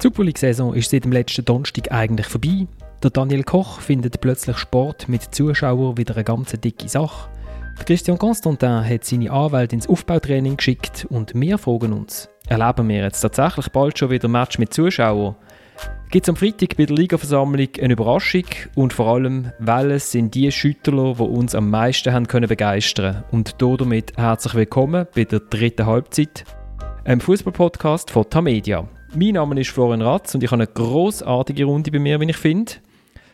Die Super League-Saison ist seit dem letzten Donnerstag eigentlich vorbei. Der Daniel Koch findet plötzlich Sport mit Zuschauern wieder eine ganz dicke Sache. Christian Constantin hat seine Anwälte ins Aufbautraining geschickt und wir fragen uns, erleben wir jetzt tatsächlich bald schon wieder Match mit Zuschauern? Gibt es am Freitag bei der Ligaversammlung eine Überraschung und vor allem, welches sind die Schüttler, die uns am meisten haben können begeistern Und damit herzlich willkommen bei der dritten Halbzeit, einem Fußballpodcast von Tamedia. Mein Name ist Florian Ratz und ich habe eine großartige Runde bei mir, wie ich finde.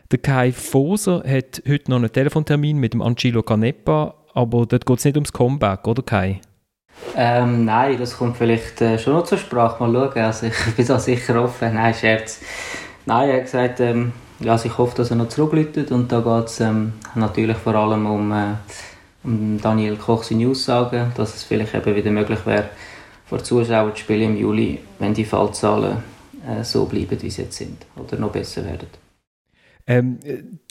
Der Kai Foser hat heute noch einen Telefontermin mit dem Angelo Canepa, aber dort geht es nicht ums Comeback, oder Kai? Ähm, nein, das kommt vielleicht äh, schon noch zur Sprache. Mal schauen. Also ich bin da sicher offen. Nein, Scherz. Nein, er hat gesagt, ähm, ja, also ich hoffe, dass er noch zurückläutet. Und da geht es ähm, natürlich vor allem um, äh, um Daniel Koch seine Aussagen, dass es vielleicht eben wieder möglich wäre, vor Zuschauern zu spielen im Juli, wenn die Fallzahlen äh, so bleiben, wie sie jetzt sind. Oder noch besser werden. Ähm,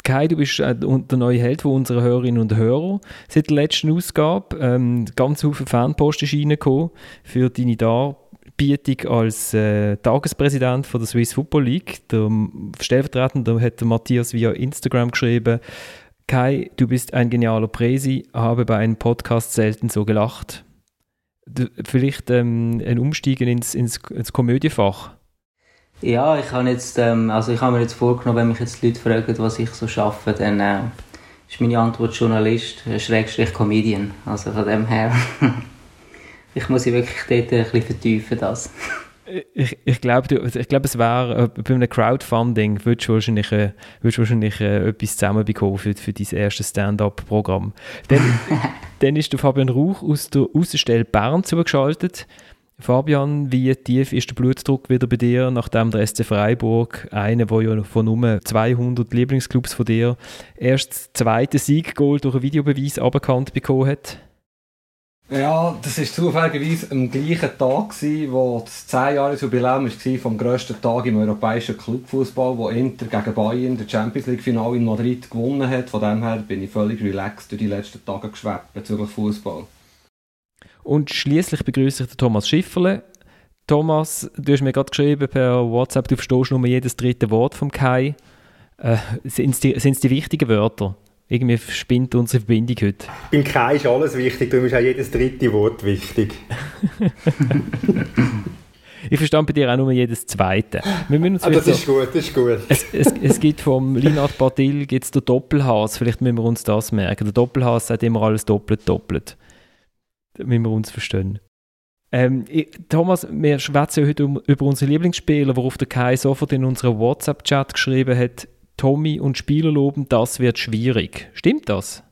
Kai, du bist äh, der neue Held von unseren Hörerinnen und Hörern. Seit der letzten Ausgabe ähm, ganz viele Fanpost ist reingekommen für deine Darbietung als äh, Tagespräsident von der Swiss Football League. Der stellvertretende hat Matthias via Instagram geschrieben, Kai, du bist ein genialer Präsi, habe bei einem Podcast selten so gelacht. Vielleicht ähm, ein Umsteigen ins, ins, ins Komödiefach. Ja, ich habe jetzt, ähm, also ich habe mir jetzt vorgenommen, wenn mich jetzt Leute fragen, was ich so schaffe, dann äh, ist meine Antwort Journalist, äh, Schrägstrich Comedian. Also von dem her, ich muss ich wirklich dort ein bisschen vertiefen, das. Ich, ich glaube, ich glaub, es wäre äh, bei einem Crowdfunding würdest du wahrscheinlich, äh, würdest wahrscheinlich äh, etwas zusammenbekommen für, für dein erstes Stand-up-Programm. Dann, dann ist der Fabian Rauch aus der Außenstelle Bern zugeschaltet. Fabian, wie tief ist der Blutdruck wieder bei dir, nachdem der SC Freiburg, einer, der ja von nur 200 Lieblingsclubs von dir, erst das zweite Sieggoal durch einen Videobeweis aberkannt bekommen hat? Ja, das war zufälligerweise am gleichen Tag, wo das 10-Jahres-Jubiläum war vom grössten Tag im europäischen Clubfußball, wo Inter gegen Bayern das Champions League-Final in Madrid gewonnen hat. Von dem her bin ich völlig relaxed durch die letzten Tage geschwebt bezüglich Fußball. Und schließlich begrüße ich Thomas Schifferle. Thomas, du hast mir gerade geschrieben per WhatsApp, du verstehst nur jedes dritte Wort vom Kai. Äh, sind es die, die wichtigen Wörter? Irgendwie spinnt unsere Verbindung heute. Beim Kai ist alles wichtig, darum ist auch jedes dritte Wort wichtig. ich verstand bei dir auch nur jedes zweite. Wir müssen uns ah, das so, ist gut, das ist gut. Es, es, es gibt vom Linard Bartil gibt's den Doppelhaas, vielleicht müssen wir uns das merken. Der Doppelhaas sagt immer alles doppelt, doppelt wie wir uns verstehen. Ähm, ich, Thomas, wir schwätzen ja heute um, über unsere Lieblingsspieler, worauf der Kai sofort in unserem WhatsApp-Chat geschrieben hat, Tommy und Spieler loben, das wird schwierig. Stimmt das?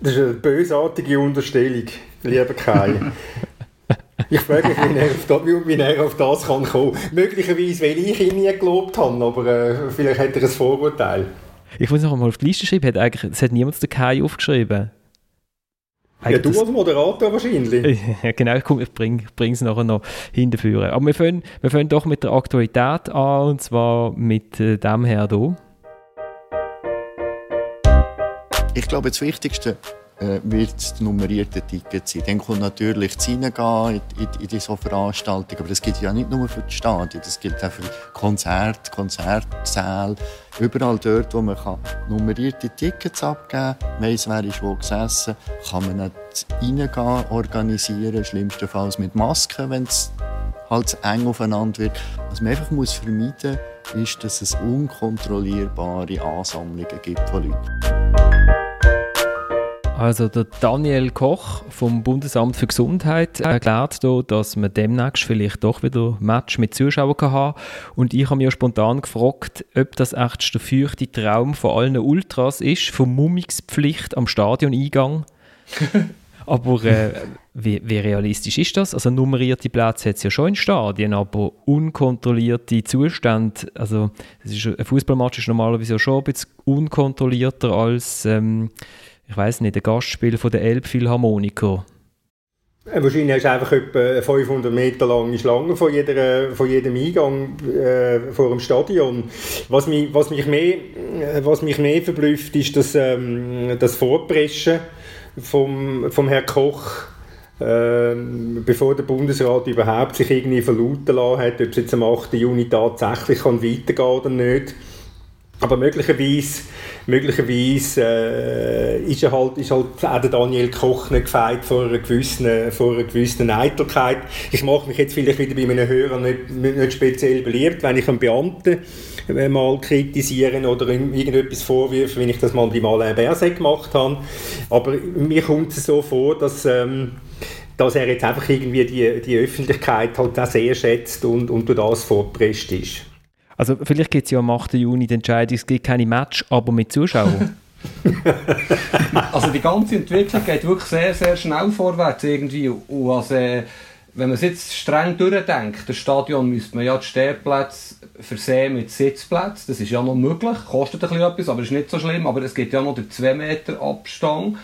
Das ist eine bösartige Unterstellung, lieber Kai. ich frage mich, wie er, auf das, wie er auf das kann kommen. Möglicherweise, weil ich ihn nie gelobt habe, aber äh, vielleicht hat er ein Vorurteil. Ich muss noch einmal auf die Liste schreiben, hat eigentlich, es hat niemand den Kai aufgeschrieben. Ja, du als Moderator wahrscheinlich. Ja, genau, komm, ich bringe es nachher noch hinterführen. Aber wir fangen, wir fangen doch mit der Aktualität an, und zwar mit äh, dem her hier. Ich glaube, das Wichtigste äh, wird das nummerierte Ticket sein. Dann kommt natürlich das Reingehen in, in, in diese Veranstaltung. Aber das gilt ja nicht nur für die Stadien, das gilt auch für Konzerte, Konzertsäle. Überall dort, wo man kann nummerierte Tickets abgeben kann, weiss, wer ist wo gesessen, kann man nicht reingehen, organisieren, schlimmstenfalls mit Masken, wenn es halt eng aufeinander wird. Was man einfach muss vermeiden muss, ist, dass es unkontrollierbare Ansammlungen gibt von Leuten. Also der Daniel Koch vom Bundesamt für Gesundheit erklärt hier, dass man demnächst vielleicht doch wieder Match mit Zuschauern kann haben Und ich habe mir spontan gefragt, ob das echt der feuchte Traum von allen Ultras ist, Vermummungspflicht am Stadioneingang. aber äh, wie, wie, realistisch ist das? Also nummerierte Plätze hat es ja schon in Stadien, aber unkontrollierte Zustände, also ist, ein Fußballmatch ist normalerweise schon ein bisschen unkontrollierter als... Ähm, ich weiß nicht, ein Gastspiel von der Elbphilharmoniker. Äh, wahrscheinlich hast du einfach etwa 500 Meter lange Schlange von, jeder, von jedem Eingang äh, vor dem Stadion. Was mich, was mich, mehr, äh, was mich mehr verblüfft, ist das, ähm, das Vorpreschen vom, vom Herrn Koch ähm, bevor der Bundesrat überhaupt sich irgendwie verlauten lassen hat, ob es jetzt am 8. Juni tatsächlich kann weitergehen oder nicht. Aber möglicherweise, möglicherweise äh, ist, er halt, ist halt auch der Daniel Koch nicht gefeit vor einer gewissen, vor einer gewissen Eitelkeit. Ich mache mich jetzt vielleicht wieder bei meinen Hörern nicht, nicht speziell beliebt, wenn ich einen Beamten äh, mal kritisieren oder irgendetwas vorwürfe, wenn ich das mal bei Alain Berset gemacht habe. Aber mir kommt es so vor, dass... Ähm, dass er jetzt einfach irgendwie die, die Öffentlichkeit halt auch sehr schätzt und, und durch das vorgepresst ist. Also vielleicht gibt es ja am 8. Juni die Entscheidung, es gibt keine Match, aber mit Zuschauern. also die ganze Entwicklung geht wirklich sehr, sehr schnell vorwärts irgendwie. Und also, wenn man es jetzt streng durchdenkt, das Stadion müsste man ja die Stehplätze versehen mit Sitzplätzen. Das ist ja noch möglich, kostet ein bisschen etwas, aber ist nicht so schlimm. Aber es gibt ja noch den 2 Meter Abstand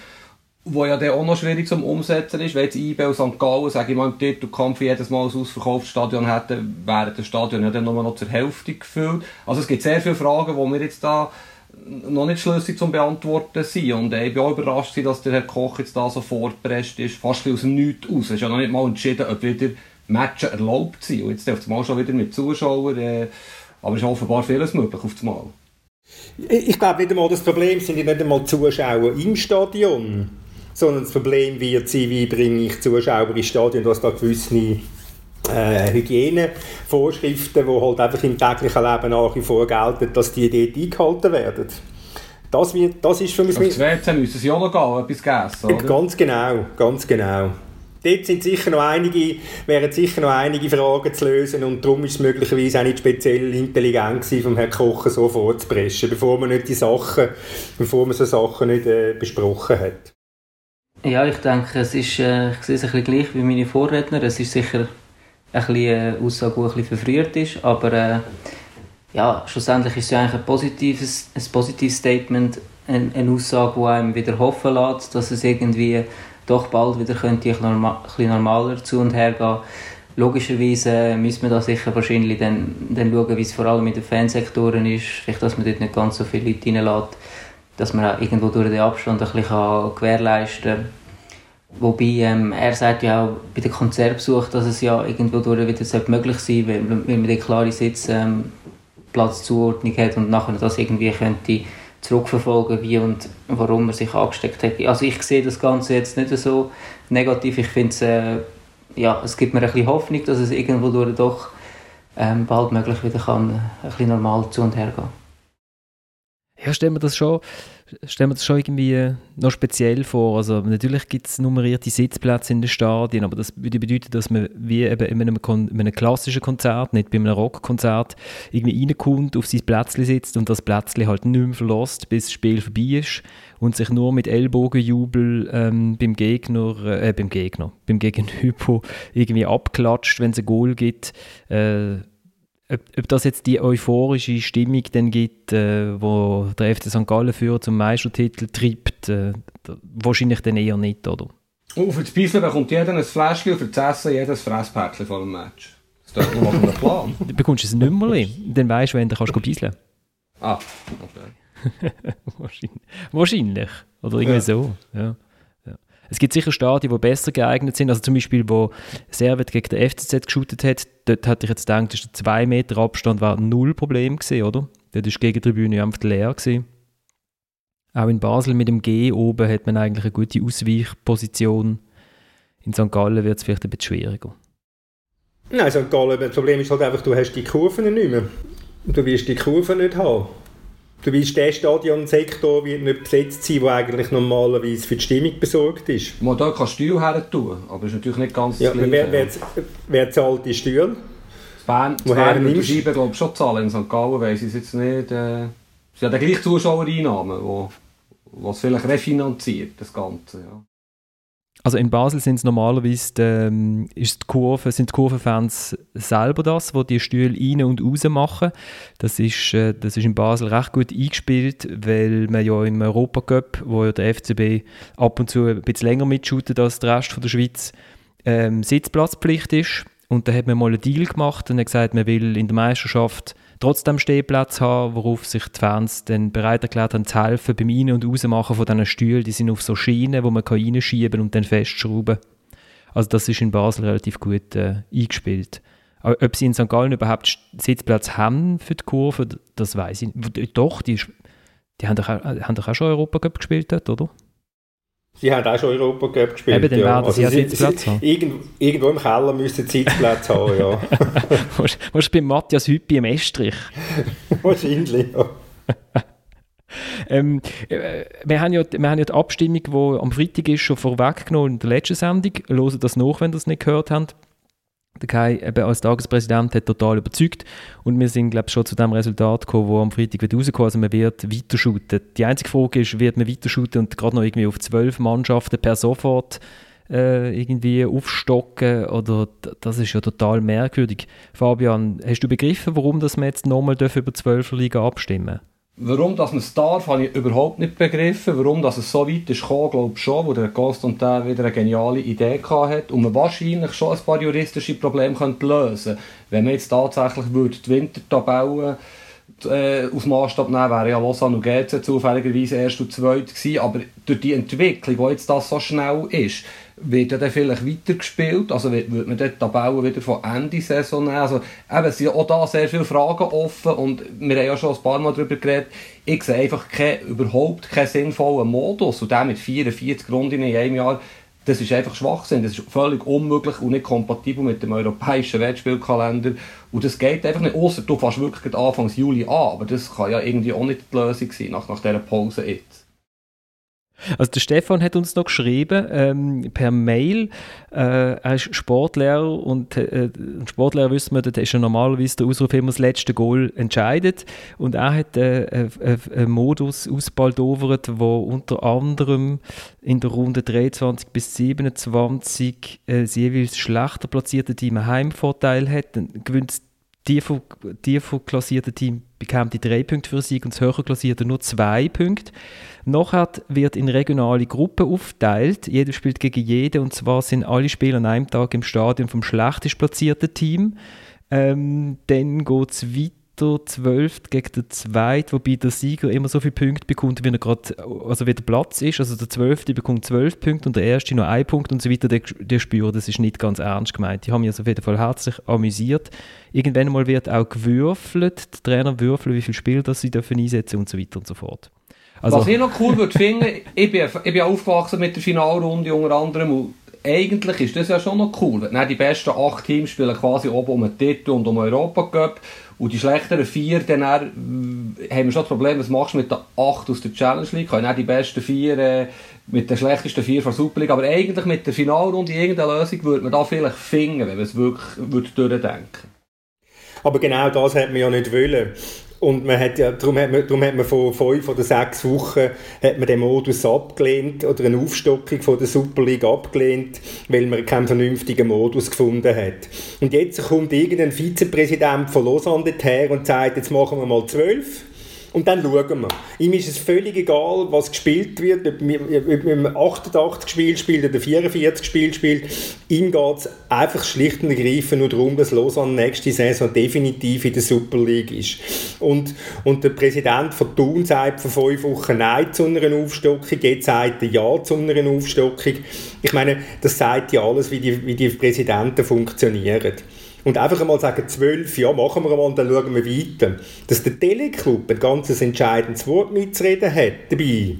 wo ja dann auch noch schwierig zum Umsetzen ist. Wenn jetzt IB und St. Gallen, sage ich mal, im Titelkampf jedes Mal ein ausverkauftes Stadion hätten, wäre das Stadion ja dann nur noch zur Hälfte gefüllt. Also es gibt sehr viele Fragen, die wir jetzt da noch nicht schlüssig zum Beantworten sind. Und ich bin auch überrascht, dass der Herr Koch jetzt da so vorgepresst ist, fast aus dem Nichts raus. Es ist ja noch nicht mal entschieden, ob wieder Matches erlaubt sind. Und jetzt auf Mal schon wieder mit Zuschauern, äh, aber es ist offenbar vieles möglich auf Mal. Ich glaube nicht einmal, das Problem sind nicht einmal Zuschauer im Stadion sondern das Problem wird sein, wie bringe ich Zuschauer ins Stadion, dass da gewisse äh, Hygienevorschriften, die halt einfach im täglichen Leben nach wie vor gelten, dass die dort eingehalten werden. Das, wird, das ist für mich... Auf das WC müssen sie auch noch gehen, etwas gegessen, oder? Ganz genau, ganz genau. Dort sind sicher noch einige, wären sicher noch einige Fragen zu lösen und darum ist es möglicherweise auch nicht speziell intelligent gewesen, vom Herrn Kochen so vorzupreschen, bevor man nicht die Sachen, bevor man so Sachen nicht äh, besprochen hat. Ja, ich denke, es ist, äh, ich sehe es ein bisschen gleich wie meine Vorredner. Es ist sicher ein bisschen eine Aussage, die ein bisschen verfrüht ist, aber äh, ja, schlussendlich ist es ja eigentlich ein positives, ein positives Statement, eine, eine Aussage, die einem wieder hoffen lässt, dass es irgendwie doch bald wieder könnte ein bisschen, normaler zu und her gehen. Logischerweise müssen wir da sicher wahrscheinlich dann, dann schauen, wie es vor allem mit den Fansektoren ist, vielleicht, dass man dort nicht ganz so viele Leute reinlässt dass man auch irgendwo durch den Abstand ein bisschen gewährleisten kann. Wobei ähm, er sagt ja auch bei den Konzertbesuch, dass es ja irgendwo durch wieder möglich sein sollte, weil, weil man die klare Sitzplatzzuordnung ähm, hat und nachher das irgendwie könnte zurückverfolgen, wie und warum er sich angesteckt hat. Also ich sehe das Ganze jetzt nicht so negativ. Ich finde es, äh, ja, es gibt mir ein bisschen Hoffnung, dass es irgendwo durch doch ähm, bald möglich wieder kann, ein bisschen normal zu und her gehen ja, stellen wir das schon, stellen wir das schon irgendwie noch speziell vor. Also natürlich gibt es nummerierte Sitzplätze in den Stadien, aber das würde bedeuten, dass man wie eben in einem, in einem klassischen Konzert, nicht bei einem Rockkonzert, irgendwie reinkommt, auf sein Plätzchen sitzt und das Plätzchen halt nicht mehr verlässt, bis das Spiel vorbei ist und sich nur mit Ellbogenjubel ähm, beim Gegner, äh, beim Gegner, beim Gegenüber irgendwie abklatscht, wenn es ein Goal gibt. Äh, ob, ob das jetzt die euphorische Stimmung dann gibt, äh, wo der FC St. Gallen für zum Meistertitel treibt, äh, wahrscheinlich dann eher nicht, oder? Und für das Beiseln bekommt jeder ein Fläschchen und für das Essen jeder ein Fresspäckchen vor dem Match. Das ist doch ein Plan. Du bekommst ein Nummerli, dann weißt du, wenn du kannst beiseln Ah, okay. Wahrscheinlich. Wahrscheinlich. Oder irgendwie ja. so. Ja. Es gibt sicher Stadien, die besser geeignet sind. Also zum Beispiel, wo Servet gegen den FCZ geshootet hat, dort hatte ich jetzt gedacht, dass der 2 Meter Abstand war null Problem gewesen, oder? Dort war die Gegentribüne einfach leer gewesen. Auch in Basel mit dem G oben hat man eigentlich eine gute Ausweichposition. In St. Gallen wird es vielleicht ein bisschen schwieriger. Nein, St. Gallen, das Problem ist halt einfach, du hast die Kurven nicht mehr. Du wirst die Kurven nicht haben. Du weißt, der Stadionsektor wird nicht besetzt sein, der eigentlich normalerweise für die Stimmung besorgt ist. Man da kann Stühle her tun, aber ist natürlich nicht ganz ja, das Gleiche. Wer, wer, wer zahlt die Stühle? Bern, Woher Bern die Scheibe glaube schon zahlen. In St. Gallen weiss ich es jetzt nicht. Äh, sie haben gleich Zuschauereinnahmen, wo was vielleicht refinanziert, das Ganze. Ja. Also in Basel sind es normalerweise ähm, ist die Kurve, sind die Kurvenfans selber das, wo die Stühle rein und raus machen. Das ist, äh, das ist in Basel recht gut eingespielt, weil man ja im Europacup, wo ja der FCB ab und zu ein bisschen länger mitshootet als der Rest von der Schweiz, ähm, Sitzplatzpflicht ist. Und da hat man mal einen Deal gemacht und hat gesagt, man will in der Meisterschaft trotzdem Stehplatz haben, worauf sich die Fans dann bereit erklärt haben, zu helfen beim Ein- und Rausmachen von diesen Stühlen. Die sind auf so Schienen, wo man reinschieben und dann festschrauben Also das ist in Basel relativ gut äh, eingespielt. Aber ob sie in St. Gallen überhaupt Sitzplatz haben für die Kurve, das weiß ich nicht. Doch, die, die haben, doch auch, haben doch auch schon Europacup gespielt dort, oder? Sie haben auch schon Europa Cup gespielt. Eben, dann ja. werden sie also ja Sitzplatz haben. Irgendwo, irgendwo im Keller müssen sie Sitzplatz haben, ja. Was bei Matthias Hüppi im Estrich? Wahrscheinlich, ja. ähm, äh, wir, haben ja, wir haben ja die Abstimmung, die am Freitag ist, schon vorweggenommen in der letzten Sendung. Hören das nach, wenn ihr es nicht gehört habt. Der Kai eben als Tagespräsident hat total überzeugt und wir sind glaube ich schon zu dem Resultat gekommen, wo am Freitag wird rauskommen, also man wird weiterschuten. Die einzige Frage ist, wird man weiterschuten und gerade noch irgendwie auf zwölf Mannschaften per sofort äh, irgendwie aufstocken oder das ist ja total merkwürdig. Fabian, hast du begriffen, warum das wir jetzt nochmal über zwölf Liga abstimmen Warum man es darf, habe ich überhaupt nicht begriffen. Warum dass es so weit ist gekommen, glaube ich schon, wo der Ghost und der wieder eine geniale Idee hat und man wahrscheinlich schon ein paar juristische Probleme könnte lösen könnte. Wenn man jetzt tatsächlich würde die Wintertabellen äh, auf Maßstab nehmen, wäre ja Lausanne und GC zufälligerweise erst und zweit gewesen, aber durch die Entwicklung, wo jetzt das so schnell ist, wird dann vielleicht weitergespielt, also wird, wird man dort die wieder von Ende Saison nehmen, also eben, es sind auch da sehr viele Fragen offen und wir haben ja schon ein paar Mal darüber geredet, ich sehe einfach kein, überhaupt keinen sinnvollen Modus. Und der mit 44 Runden in einem Jahr, das ist einfach Schwachsinn, das ist völlig unmöglich und nicht kompatibel mit dem europäischen Wettspielkalender. Und das geht einfach nicht, außer du fährst wirklich Anfang Juli an, aber das kann ja irgendwie auch nicht die Lösung sein, nach, nach dieser Pause jetzt. Also der Stefan hat uns noch geschrieben ähm, per Mail. Äh, er ist Sportlehrer und äh, Sportlehrer wissen wir, da ist ja normalerweise der Ausruf immer das letzte Goal entscheidet. Und er hat äh, einen Modus ausbaldowert, wo unter anderem in der Runde 23 bis 27 äh, jeweils schlechter platzierte Team einen Heimvorteil hat. Dann gewinnt tiefer, tiefer klassierte Team bekommt die drei Punkte für Sieg und das höher klassierte nur zwei Punkte. Nachher wird in regionale Gruppen aufgeteilt. Jeder spielt gegen jeden und zwar sind alle Spieler an einem Tag im Stadion vom schlechtest platzierten Team. Ähm, dann geht es weiter der 12. gegen den 2., wobei der Sieger immer so viele Punkte bekommt, wie er gerade, also wie der Platz ist. Also der 12. bekommt 12 Punkte und der erste nur einen Punkt und so weiter. Der, der spürt, das ist nicht ganz ernst gemeint. Die haben mich also auf jeden Fall herzlich amüsiert. Irgendwann mal wird auch gewürfelt, der Trainer würfelt, wie viele Spieler das sie dürfen einsetzen und so weiter und so fort. Also, Was ich noch cool würde finden, ich bin, ich bin aufgewachsen mit der Finalrunde unter anderem eigentlich ist das ja schon noch cool. Wenn die besten acht Teams spielen quasi oben um den Titel und um den Europacup und die schlechteren vier, dann, äh, haben wir schon das Problem, was machst du mit den acht aus der Challenge League? Können dann die besten vier äh, mit den schlechtesten vier von Super League, aber eigentlich mit der Finalrunde irgendeine Lösung würde man da vielleicht finden, wenn man es wirklich würde durchdenken aber genau das hat man ja nicht wollen. Und man hat ja, darum hat man, darum hat man vor fünf oder sechs Wochen hat man den Modus abgelehnt oder eine Aufstockung von der Super League abgelehnt, weil man keinen vernünftigen Modus gefunden hat. Und jetzt kommt irgendein Vizepräsident von Lausanne her und sagt, jetzt machen wir mal zwölf und dann schauen wir. Ihm ist es völlig egal, was gespielt wird, ob man 88 Spiel spielt oder 44 Spiel spielt. Ihm geht es einfach schlicht und ergreifend nur darum, dass Lausanne nächste Saison definitiv in der Super League ist. Und, und der Präsident von Thun sagt vor fünf Wochen Nein zu einer Aufstockung, jetzt sagt er Ja zu einer Aufstockung. Ich meine, das sagt ja alles, wie die, wie die Präsidenten funktionieren. Und einfach einmal sagen, zwölf, ja, machen wir mal und dann schauen wir weiter. Dass der Teleclub ein ganz entscheidendes Wort mitzureden hat dabei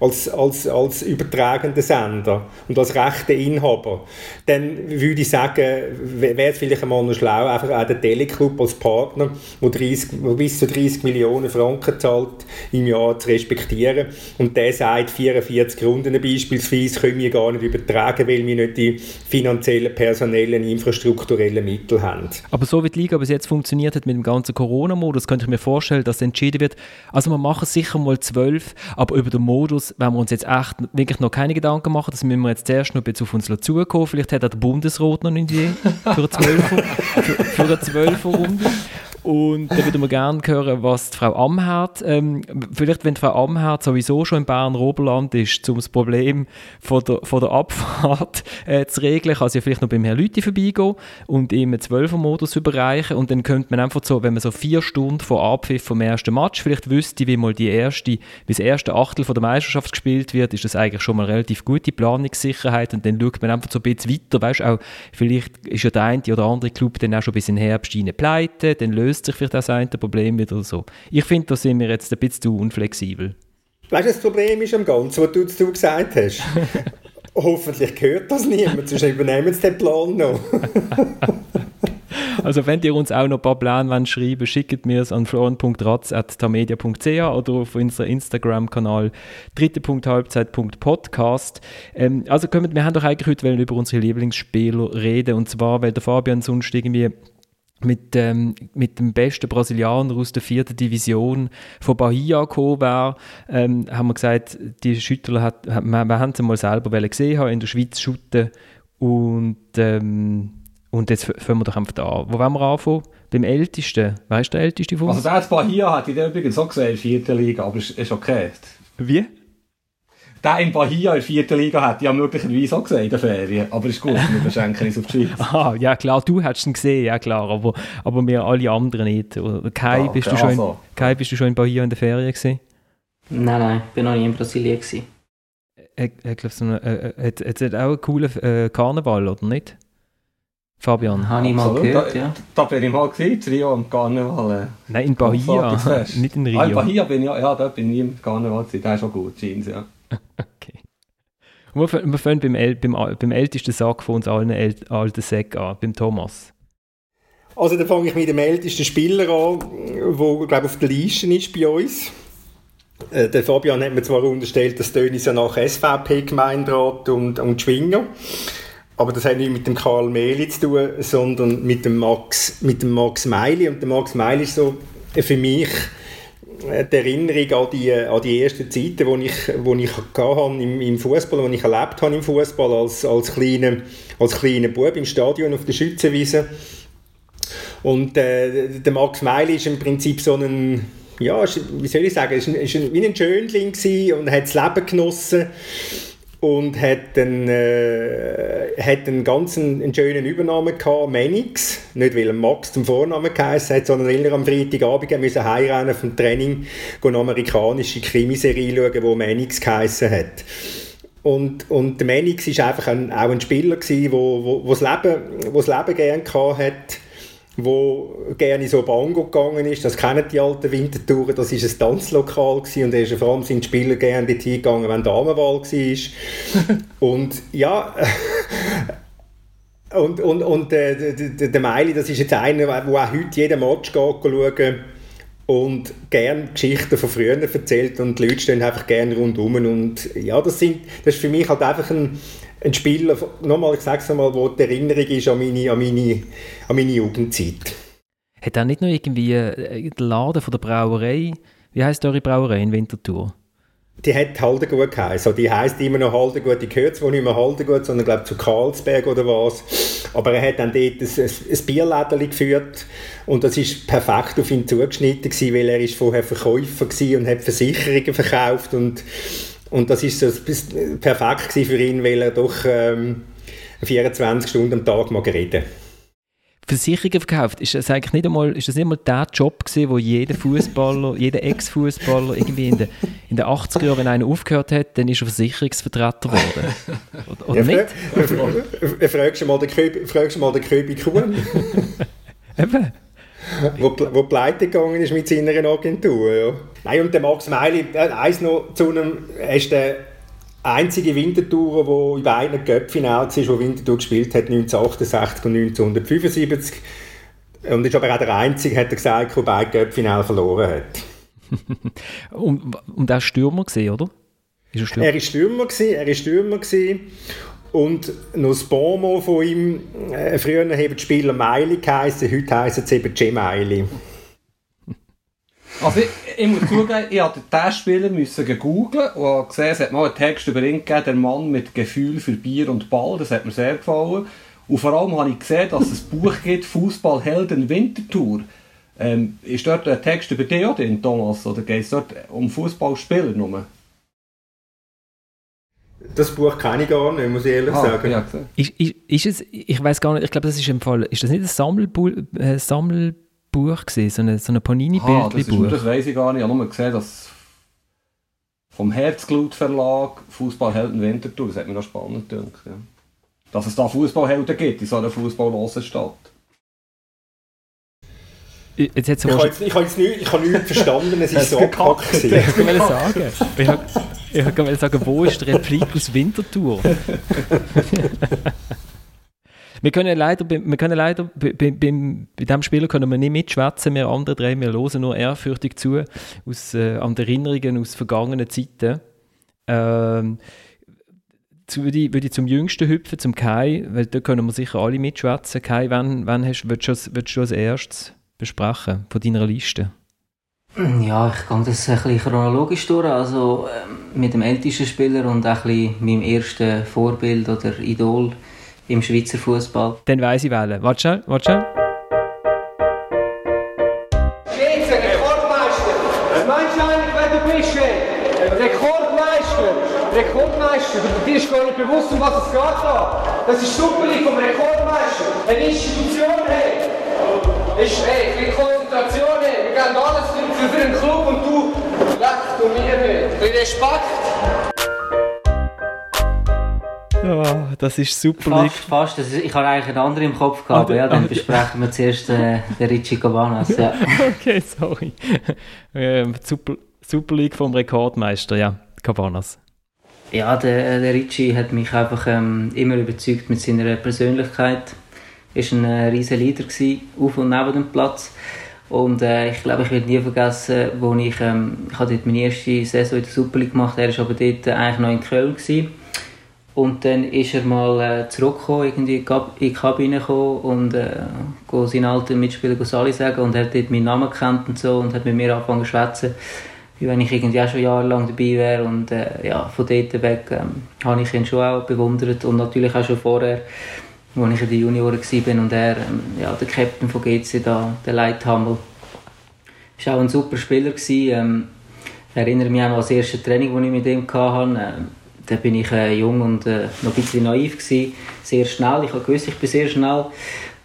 als, als, als übertragender Sender und als rechter Inhaber, dann würde ich sagen, wäre es vielleicht einmal noch schlau, einfach auch den Teleclub als Partner, der, 30, der bis zu 30 Millionen Franken zahlt im Jahr, zu respektieren. Und der sagt, 44 Runden beispielsweise können wir gar nicht übertragen, weil wir nicht die finanziellen, personellen, infrastrukturellen Mittel haben. Aber so wie die Liga bis jetzt funktioniert hat mit dem ganzen Corona-Modus, könnte ich mir vorstellen, dass entschieden wird, also wir machen sicher mal zwölf, aber über den Modus wenn wir uns jetzt echt wirklich noch keine Gedanken machen, das müssen wir jetzt zuerst noch ein bisschen auf uns zukommen. Vielleicht hat der Bundesrat noch eine Idee für eine 12er, für, für eine 12 Runde. Und da würden wir gerne hören, was die Frau Amherd, ähm, vielleicht wenn die Frau Amherd sowieso schon im Bern-Oberland ist, um das Problem von der, von der Abfahrt äh, zu regeln, kann sie vielleicht noch beim Herrn Lüthi vorbeigehen und ihm einen 12er-Modus überreichen. Und dann könnte man einfach so, wenn man so vier Stunden vor Abpfiff vom ersten Match vielleicht wüsste, wie mal die erste, wie das erste Achtel von der Meisterschaft gespielt wird, ist das eigentlich schon mal relativ gute Planungssicherheit. Und dann schaut man einfach so ein bisschen weiter, weißt auch, vielleicht ist ja der eine oder andere Club dann auch schon bis in den Herbst rein pleite, dann löst sich vielleicht das eine Problem wieder so. Ich finde, da sind wir jetzt ein bisschen zu unflexibel. Weißt du, das Problem ist am Ganzen, was du dazu gesagt hast? Hoffentlich hört das niemand, sonst übernehmen sie den Plan noch. Also wenn ihr uns auch noch ein paar Pläne wollt, schreiben schickt mir es an florian.ratz.tamedia.ch oder auf unserem Instagram-Kanal dritte.halbzeit.podcast. Ähm, also kommt, wir haben doch eigentlich heute über unsere Lieblingsspieler reden und zwar, weil der Fabian sonst irgendwie mit, ähm, mit dem besten Brasilianer aus der vierten Division von Bahia gekommen wäre, ähm, haben wir gesagt, die Schüttler hat, wir, wir haben sie mal selber gesehen haben, in der Schweiz shooten und ähm, und jetzt fangen wir doch einfach da Wo wollen wir anfangen? Beim Ältesten. Wer ist der Älteste von uns? Also der Bahia hat ich übrigens auch gesehen in der vierten Liga, aber ist, ist okay. Wie? Der in Bahia in der vierten Liga hat ja möglicherweise auch gesehen in der Ferien. Aber ist gut, wir beschränken uns auf die Schweiz. Aha, ja klar, du hättest ihn gesehen, ja klar, aber, aber wir alle anderen nicht. Kai, ja, okay, bist, du schon also. in, Kai bist du schon in Bahia in der Ferien gesehen? Nein, nein, ich bin noch nie in Brasilien gewesen. Ich, ich glaube, so äh, äh, hat, hat auch einen coolen äh, Karneval, oder nicht? Fabian. Habe ich mal gehört, da, ja. Da bin ich mal gesehen, Rio am Karneval. Nein, in Bahia, nicht in Rio. Ah, in Bahia bin ich, ja, da bin ich im Karneval gewesen. Der ist schon gut, Jeans, ja. Okay. Wir, wir fangen beim, beim, beim ältesten Sack von uns allen El, alten Säcken an, beim Thomas. Also da fange ich mit dem ältesten Spieler an, der, glaube auf der Liste ist bei uns. Äh, der Fabian hat mir zwar unterstellt, dass Dönis ja nach SVP-Gemeinderat und, und Schwinger. Aber das hat nicht mit dem Karl Mehli zu tun, sondern mit dem Max, mit dem Max Meili. Und der Max Meili ist so für mich die Erinnerung an die, an die ersten Zeiten, wo ich, wo ich hatte im, im Fußball, wo ich erlebt habe im Fußball als, als kleiner als kleiner Bub im Stadion auf der Schützenwiese. Und äh, der Max Meili ist im Prinzip so ein ja, wie soll ich sagen, ist, ist ein, wie ein Schönling und hat das Leben genossen und hat einen, äh, hat einen ganz einen, schönen Übernahme gehabt, Menix, nicht weil er Max zum Vornamen geheißen hat, sondern weil er am Freitagabend müssen heimrennen vom Training eine amerikanische Krimiserie schauen, wo Menix geheißen hat. Und, und der war einfach ein, auch ein Spieler, der wo, wo, wo das Leben, wo das Leben gerne hatte wo gerne so Bango gegangen ist. Das kennen die alten Wintertouren. Das ist ein Tanzlokal gewesen, und er ist vor allem sind die Spieler gerne dort hingegangen, wenn Damenwahl war. und ja, und, und, und äh, der, der Meili, das ist jetzt einer, der auch heute jeden Match schauen und gerne Geschichten von früher erzählt und die Leute stehen einfach gerne rundherum und ja, das, sind, das ist für mich halt einfach ein, ein Spieler, nochmal, ich sage es nochmal, wo die Erinnerung ist an meine, an meine, an meine Jugendzeit. Hat er nicht noch irgendwie äh, den Laden von der Brauerei, wie heisst eure Brauerei in Winterthur? Die hat Haldengut geheißen. Die heisst immer noch Haldengut. Die gehört zwar nicht mehr Haldengut, sondern glaube zu Karlsberg oder was. Aber er hat dann dort ein, ein, ein geführt und das ist perfekt auf ihn zugeschnitten gewesen, weil er ist vorher Verkäufer war und hat Versicherungen verkauft und und das ist so perfekt für ihn, weil er doch ähm, 24 Stunden am Tag mag reden Versicherungen verkauft, ist das eigentlich nicht einmal, ist das nicht einmal der Job gewesen, wo jeder Fußballer, jeder Ex-Fußballer irgendwie in den, in den 80er Jahren, wenn einer aufgehört hat, dann ist er Versicherungsvertreter geworden. Oder, oder ja, nicht? Fragst du mal den Köbi, fragst du mal den Köbi Kuhn. Eben wo, wo pleite gegangen ist mit seiner Agentur. Ja. Nein, und der Max Meili, äh, eins noch zu einem, er ist der einzige Wintertour, der in beiden Cup-Finale war, wo Winterthur gespielt hat, 1968 und 1975. Und ist aber auch der einzige, hat er gesagt, der beide Cup-Finale verloren hat. und, und er war Stürmer, gewesen, oder? Ist er Stürmer? Er war Stürmer, gewesen, er ist Stürmer gewesen. Und noch das Bonmot von ihm, äh, früher haben die Spieler Meili geheißen, heute heißen sie eben G-Meili. Also ich, ich muss zugeben, ich musste diesen Spieler müssen googlen und gesehen, es hat mal einen Text über ihn gegeben, der Mann mit Gefühl für Bier und Ball, das hat mir sehr gefallen. Und vor allem habe ich gesehen, dass es ein Buch gibt, Fußballhelden Wintertour. Ähm, ist dort ein Text über dich auch drin, Thomas? Oder geht es dort um Fußballspieler nur? Das Buch kenne ich gar nicht, muss ich ehrlich Ah, sagen. ja. Ist, ist, ist es, ich weiß gar nicht, ich glaube, das ist im Fall, ist das nicht ein Sammelbu äh, Sammelbuch gewesen, so eine, so eine Ah, das, ist, das weiss ich gar nicht. Ich habe nur gesehen, dass vom Herzglut Verlag Fußballhelden Winterthur, das hat mir noch spannend gedacht. Ja. Dass es da Fußballhelden gibt in so einer fußballlosen Stadt. Jetzt Ich habe jetzt, ich habe jetzt nicht, ich habe nicht verstanden, es ist so abgepackt. Ich wollte sagen. Ich wollte ich wollte sagen, wo ist die Replik aus Winterthur? wir können leider, wir können leider bei, bei, bei diesem Spieler können wir nicht mitschwätzen, wir anderen drei, wir hören nur ehrfürchtig zu, aus, äh, an Erinnerungen aus vergangenen Zeiten. Ähm, würde, ich, würde ich zum Jüngsten hüpfen, zum Kai, weil da können wir sicher alle mitschwätzen. Kai, wann, wann hast, würdest, du würdest du als erstes besprechen von deiner Liste? Ja, ich gehe das ein bisschen chronologisch durch. Also ähm, mit dem ältesten Spieler und auch ein bisschen meinem ersten Vorbild oder Idol im Schweizer Fußball. Dann weiss ich wählen. Warte schnell, warte schnell. Schweizer Rekordmeister. Was meinst du eigentlich, wer du bist? ey? Rekordmeister. Rekordmeister. Dir ist gar nicht bewusst, um was es geht da. Das ist Super League vom Rekordmeister. Eine Institution, hey. Ist, hey, viel Konzentration, hey. Wir geben alles für, für den Club und du lächst du mir nicht. Ein bisschen Respekt. Ja, das ist super. Fast, fast. Das ist, ich habe eigentlich einen anderen im Kopf gehabt, aber ja, dann besprechen wir zuerst äh, den Richie Cabanas. Ja. Okay, sorry. Ähm, Super, Super League vom Rekordmeister, ja, Cabanas. Ja, der, der Ricci hat mich einfach ähm, immer überzeugt mit seiner Persönlichkeit. War ein äh, riesen Leader, gewesen, auf und neben dem Platz. Und äh, ich glaube, ich werde nie vergessen, wo ich, ähm, ich habe dort meine erste Saison in der Super League gemacht, er war aber dort äh, eigentlich noch in Köln. Gewesen. Und dann ist er mal äh, zurückgekommen, irgendwie in die Kab- in die Kabine gekommen und äh, seinen alten Mitspieler Sali sagen und er hat dort meinen Namen gekannt und so und hat mit mir angefangen zu schwätzen, wie wenn ich irgendwie auch schon jahrelang dabei wäre und äh, ja, von dort weg ähm, habe ich ihn schon auch bewundert und natürlich auch schon vorher, als ich in den Junioren war und er, ähm, ja, der Captain von GC da, der Leithammel, ist auch ein super Spieler gewesen. Ähm, ich erinnere mich auch an das erste Training, das ich mit ihm hatte. Ähm, da bin ich äh, jung und äh, noch ein bisschen naiv gewesen. Sehr schnell. Ich gewusst, ich bin sehr schnell.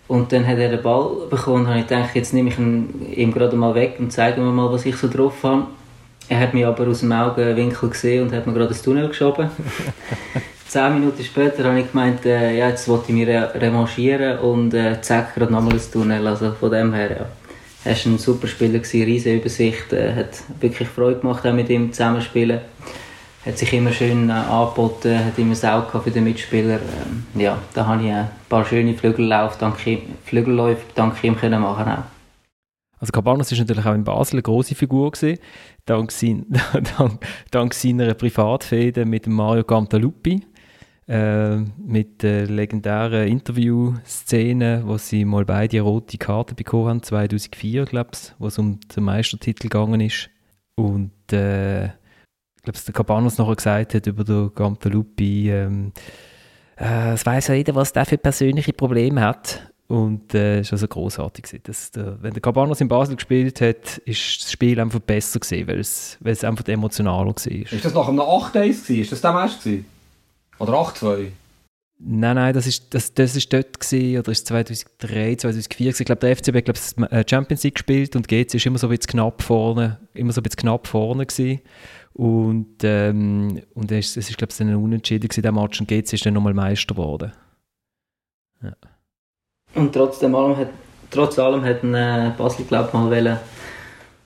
Und dann hat er den Ball bekommen und ich gedacht, jetzt nehme ich ihn ihm gerade mal weg und zeige mir mal, was ich so drauf habe. Er hat mich aber aus dem Augenwinkel gesehen und hat mir gerade ins Tunnel geschoben. Zehn Minuten später habe ich gemeint, äh, ja, jetzt wollte ich mich re revanchieren und äh, zack, gerade nochmal ins Tunnel. Also von dem her, ja. Er war ein super Spieler, gewesen, riesige Übersicht, äh, hat wirklich Freude gemacht, auch mit ihm zusammenspielen. Hat sich immer schön äh, angeboten, hat immer gehabt für den Mitspieler. Ähm, ja, da habe ich ein paar schöne Flügelläufe dank ihm, Flügelläufe dank ihm können machen auch. Also Cabanas ist natürlich auch in Basel eine grosse Figur gewesen, dank, sein, dank, dank seiner Privatfehde mit Mario Cantaluppi, äh, mit der legendären Interviewszene, wo sie mal beide rote Karte bekommen haben, 2004, glaube ich, wo es um den Meistertitel gegangen ist. Und äh, ich glaube, der Cabanas nachher gesagt hat über den Cantaluppi, ähm, äh, es weiß ja jeder, was der für persönliche Probleme hat. Und äh, es war also grossartig. Dass der, wenn der Cabanas in Basel gespielt hat, ist das Spiel einfach besser weil es, einfach emotionaler war. Ist das nach einem 8-1 gewesen? Ist das der gewesen? Oder 8-2? Nein, nein, das ist, das, das ist dort gewesen, oder ist es 2003, 2004 gewesen. Ich glaube, der FCB hat glaub, das äh, Champions League gespielt und GC ist immer so ein bisschen knapp vorne, immer so ein bisschen knapp vorne gewesen. Und, ähm, und es ist, es ist glaube ich, dann ein Unentschieden gewesen, der Match, und GC ist dann nochmal Meister geworden. Und trotzdem allem hat, trotz allem hat ein, äh, Basel glaub, mal wollen,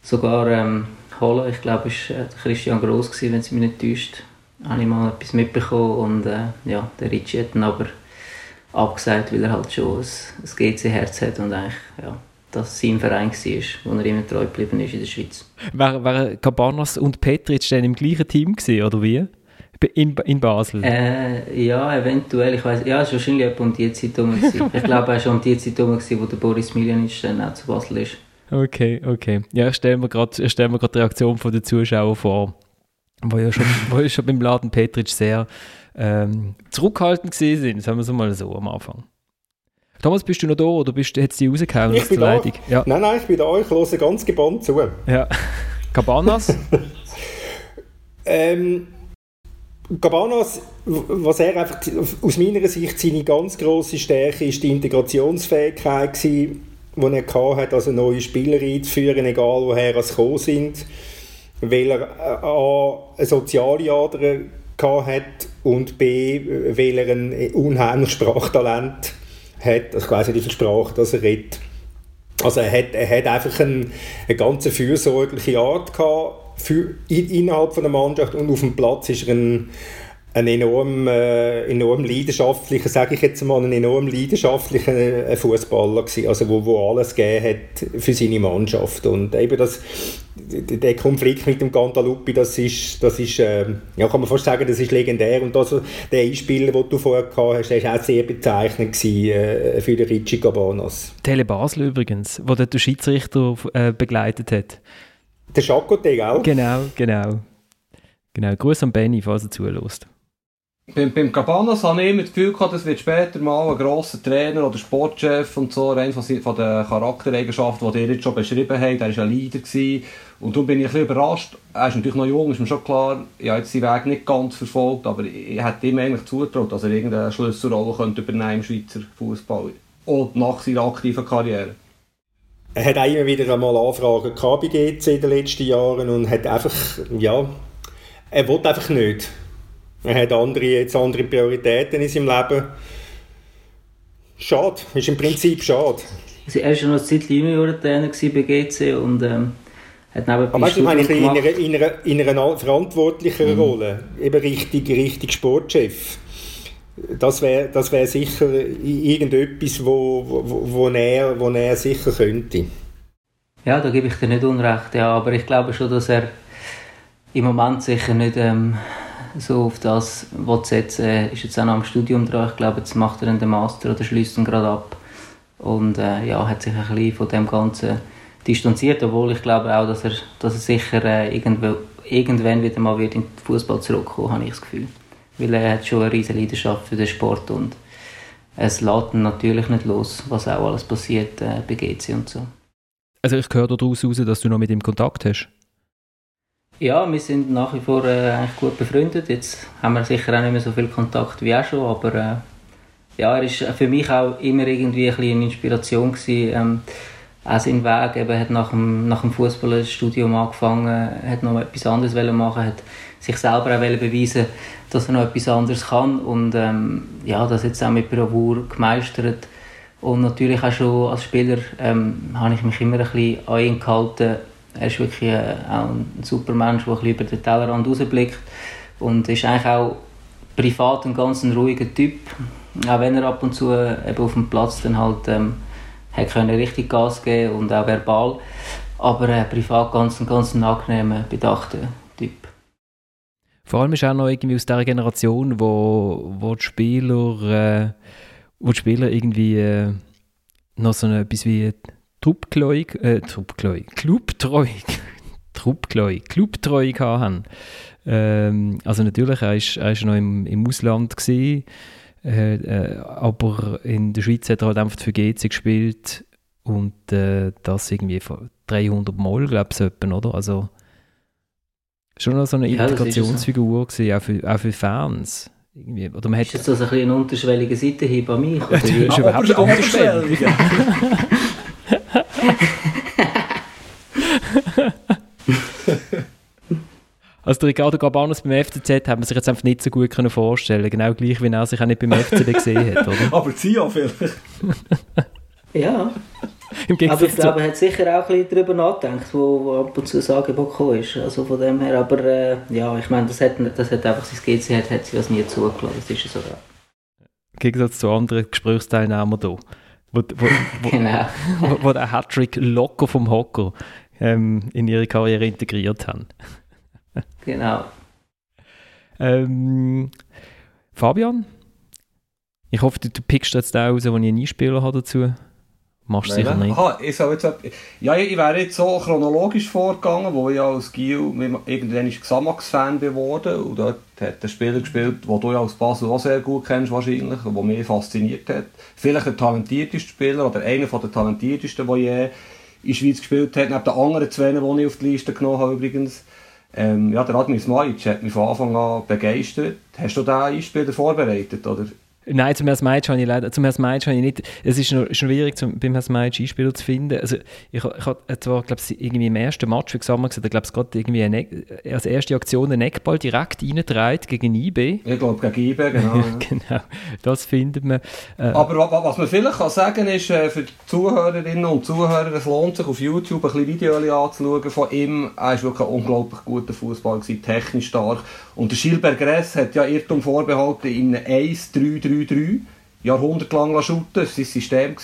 sogar ähm, holen. Ich glaube, es war äh, Christian Gross, gewesen, wenn sie mich nicht täuscht. Habe ich mal etwas mitbekommen und äh, ja, der Ricci hat dann aber abgesagt, weil er halt schon ein, ein GC-Herz hat und eigentlich ja, das sein Verein war, wo er immer treu geblieben ist in der Schweiz. Wären wär Cabanas und Petric dann im gleichen Team gewesen, oder wie? In, in Basel? Äh, ja, eventuell. Ich weiß, ja, es war wahrscheinlich etwa um die Zeit herum. Ich glaube, er war schon um die Zeit herum, wo der Boris Miljanic dann auch zu Basel ist. Okay, okay. Ja, ich stelle mir gerade stell die Reaktion von den Zuschauern vor, wo ja schon, wo ja schon beim Laden Petric sehr ähm, zurückhaltend gewesen sind, sagen wir es mal so am Anfang. Thomas, bist du noch da oder bist, hat es dich rausgehauen? Ich bin da. Ja. Nein, nein, ich bin da. Ich höre ganz gebannt zu. Ja. Cabanas? ähm, Cabanas, was er einfach aus meiner Sicht seine ganz grosse Stärke ist die Integrationsfähigkeit gewesen, die er hatte, also neue Spieler einzuführen, egal woher sie gekommen sind, weil er äh, A, eine soziale Ader hat und B, weil er ein unheimliches Sprachtalent hat. Also weiss nicht, wie viel Sprache das er redet. Also er hat, er hat einfach ein, eine ganz fürsorgliche Art gehabt für, innerhalb von der Mannschaft und auf dem Platz ist er ein, ein enorm, äh, enorm leidenschaftlicher, sage ich jetzt mal, ein enorm leidenschaftlicher äh, Fußballer gewesen, also wo, wo alles gegeben hat für seine Mannschaft und eben das, der Konflikt mit dem Cantaluppi, das ist, das ist äh, ja, kann man fast sagen, das ist legendär und das, der Einspieler, den du vorher gehabt hast, der war auch sehr bezeichnend gewesen, äh, für den Ricci Cabanas. Tele Basel übrigens, wo der Schiedsrichter äh, begleitet hat. Der Chacote, gell? Genau, genau. Genau, Gruß an Benny, falls er zulässt. Beim, beim Cabanas habe ich immer das Gefühl gehabt, das wird später mal ein grosser Trainer oder Sportchef und so, rein von, von den Charaktereigenschaften, die ihr jetzt schon beschrieben habt. Er war ein Leader. Gewesen. Und darum bin ich ein überrascht. Er ist natürlich noch jung, ist mir schon klar. Ich habe jetzt seinen Weg nicht ganz verfolgt, aber ich hätte ihm eigentlich zugetraut, dass er irgendeine Schlüsselrolle könnte übernehmen im Schweizer Fußball. Und nach seiner aktiven Karriere. Er hat immer wieder einmal Anfragen gehabt GC in den letzten Jahren und hat einfach, ja, er wollte einfach nicht. Er hat andere, jetzt andere Prioritäten in seinem Leben. Schade, ist im Prinzip schade. Also er war schon noch eine Zeit Juniorentrainer bei GC und ähm, hat nebenbei Aber weißt ich meine, in einer, in einer, in einer verantwortlicheren mhm. Rolle, eben richtig, richtig Sportchef. Das wäre das wär sicher irgendetwas, wo, wo, wo, er, wo er sicher könnte. Ja, da gebe ich dir nicht unrecht, ja, aber ich glaube schon, dass er im Moment sicher nicht ähm, so auf das setzen Er ist jetzt auch noch am Studium dran. Ich glaube, jetzt macht er den Master oder schließt ihn gerade ab. Und äh, ja, hat sich ein bisschen von dem Ganzen distanziert, obwohl ich glaube auch, dass er, dass er sicher äh, irgendwo, irgendwann wieder mal wird in den Fußball zurückkommen, habe ich das Gefühl. Weil er hat schon eine riesige Leidenschaft für den Sport und es ihn natürlich nicht los, was auch alles passiert äh, bei GC und so. Also ich höre daraus heraus, dass du noch mit ihm Kontakt hast. Ja, wir sind nach wie vor äh, eigentlich gut befreundet. Jetzt haben wir sicher auch nicht mehr so viel Kontakt wie auch schon, aber äh, ja, er ist für mich auch immer irgendwie ein eine Inspiration gewesen. Ähm, auch sein Weg, eben hat nach dem, nach dem Fußballstudium angefangen, hat noch etwas anderes machen, hat sich selber auch beweisen dass er noch etwas anderes kann und ähm, ja, das jetzt auch mit Bravour gemeistert. Und natürlich auch schon als Spieler ähm, habe ich mich immer ein bisschen an ihn gehalten, er ist wirklich äh, auch ein super Mensch, der über den Tellerrand rausblickt und ist eigentlich auch privat ein ganz ruhiger Typ. Auch wenn er ab und zu äh, eben auf dem Platz dann halt ähm, hat können richtig Gas geben und auch verbal, aber äh, privat ganz, ein ganz angenehmer, bedachter Typ. Vor allem ist er auch noch irgendwie aus dieser Generation, wo, wo die Spieler, äh, wo die Spieler irgendwie äh, noch so etwas wie Truppkleu, äh, Truppkleu, Clubtreu, Truppkleu, Clubtreu haben. Ähm, also natürlich, er ist, er ist noch im, im Ausland gewesen, äh, äh, aber in der Schweiz hat er halt einfach für GC gespielt und äh, das irgendwie 300 Mal, glaube ich, oder? Also schon noch so eine ja, Integrationsfigur so. gewesen, auch für, auch für Fans. Irgendwie. Oder man ist das also ein bisschen eine unterschwellige Seite hier bei mir? Oder? Ja, ist überhaupt nicht unterschwellig. Also der Ricardo Gabanos beim FCZ hat man sich jetzt einfach nicht so gut können vorstellen Genau gleich, wie er sich auch nicht beim FCB gesehen hat, oder? Aber sie ja vielleicht. ja. aber ich glaube, er hat sicher auch ein bisschen darüber nachgedacht, wo, wo ab und zu das Angebot gekommen ist. Also von dem her, aber äh, ja, ich meine, das hat, das hat einfach sein GC, hat, hat sie das nie zugelassen, das ist so. Ja. Im Gegensatz zu anderen Gesprächsteilnehmern hier wo, wo, wo, genau. wo, wo den Hattrick locker vom Hocker ähm, in ihre Karriere integriert haben. genau. Ähm, Fabian, ich hoffe, du, du pickst jetzt den raus, wo ich einen Einspieler habe dazu. Machst du sicher nicht. Aha, ich soll jetzt, ja, ich wäre jetzt so chronologisch vorgegangen, wo ich als Gil irgendwann Xamax-Fan geworden und dort hat ein Spieler gespielt, den du ja aus Basel auch sehr gut kennst wahrscheinlich, der mich fasziniert hat. Vielleicht der talentierteste Spieler oder einer der talentiertesten, der je in der Schweiz gespielt hat, neben den anderen zwei, die ich auf die Liste genommen habe übrigens. Ähm, ja, der Admir Smajic hat mich von Anfang an begeistert. Hast du diesen Einspieler vorbereitet, oder? Nein, zum ersten Match habe ich leider, zum ersten Match habe ich nicht, es ist noch schwierig, zum, beim ersten Match Einspieler zu finden. Also, ich, ich habe zwar, glaube ich, irgendwie im ersten Match Gesamt gesagt, ich glaube, es gerade irgendwie eine, als erste Aktion einen Eckball direkt reintreibt gegen IB. Ich glaube, gegen IB, genau. genau, das findet man. Äh, Aber was man vielleicht kann sagen ist, äh, für die Zuhörerinnen und Zuhörer, es lohnt sich auf YouTube ein bisschen Videos anzuschauen von ihm. Er war wirklich ein unglaublich guter Fußball, technisch stark. Und der Schilberg Gress hat ja Irrtum vorbehalten in 1-3-3-3 jahrhundertelang shooten, das war sein System.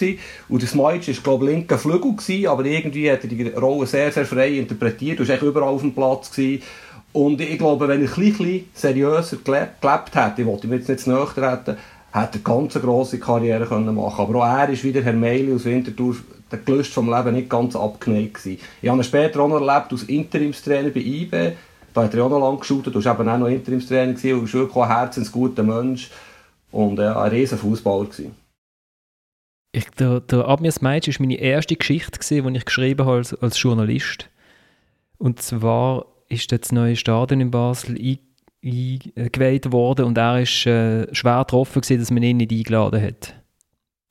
Und das Smajic war, glaube ich, linker Flügel, gewesen, aber irgendwie hat er die Rolle sehr, sehr frei interpretiert. Du warst überall auf dem Platz. Gewesen. Und ich glaube, wenn er bisschen seriöser gelebt hätte, ich wollte ihm jetzt nicht zu nahe treten, hätte er eine ganz grosse Karriere können machen Aber auch er ist wieder Herr Meili aus Winterthur, der Gelüst vom Leben nicht ganz abgeneigt gewesen. Ich habe ihn später auch noch erlebt als Interimstrainer bei IB. Da hat er auch noch lange geschaut, du warst eben auch noch Interimstrainer und warst wirklich ein herzensguter Mensch und ja, ein riesen Fußballer gewesen. Ich, der, der Abmir Smeitsch war meine erste Geschichte, die ich geschrieben habe als, als Journalist. Und zwar ist das neue Stadion in Basel eingeweiht worden und er war äh, schwer getroffen, gewesen, dass man ihn nicht eingeladen hat.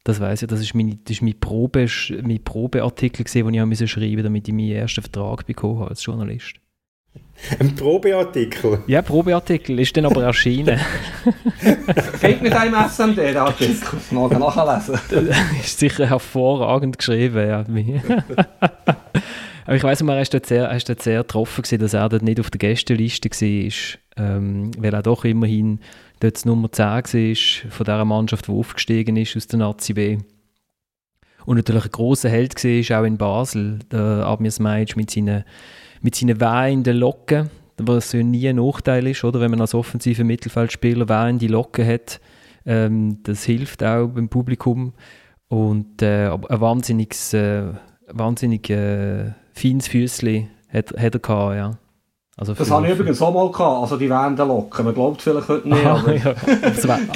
Das weiß ich, das ist mein, das ist mein, Probe, mein Probeartikel, den ich schreiben musste, damit ich meinen ersten Vertrag bekommen habe als Journalist. Ein Probeartikel? Ja, Probeartikel, ist dann aber erschienen. Geht mit einem SMD, der Artikel. Mal nachlesen. Das ist sicher hervorragend geschrieben, ja. aber ich weiss, er war sehr, sehr getroffen, gewesen, dass er dort nicht auf der Gästeliste war, ähm, weil er doch immerhin dort Nummer 10 war von dieser Mannschaft, die aufgestiegen ist aus der Nazi B. Und natürlich ein grosser Held war, auch in Basel, der Abmir Smajic mit seinen mit seinen wehenden Locken, was ja nie ein Nachteil ist, oder? wenn man als offensiver Mittelfeldspieler wehende Locken hat. Ähm, das hilft auch beim Publikum. Und äh, ein wahnsinniges, äh, wahnsinnig äh, feines Füßchen hat, hat er gehabt, ja. Also das habe ich übrigens auch mal gehabt, also die wehenden Locken. Man glaubt vielleicht heute nicht, aber... ja.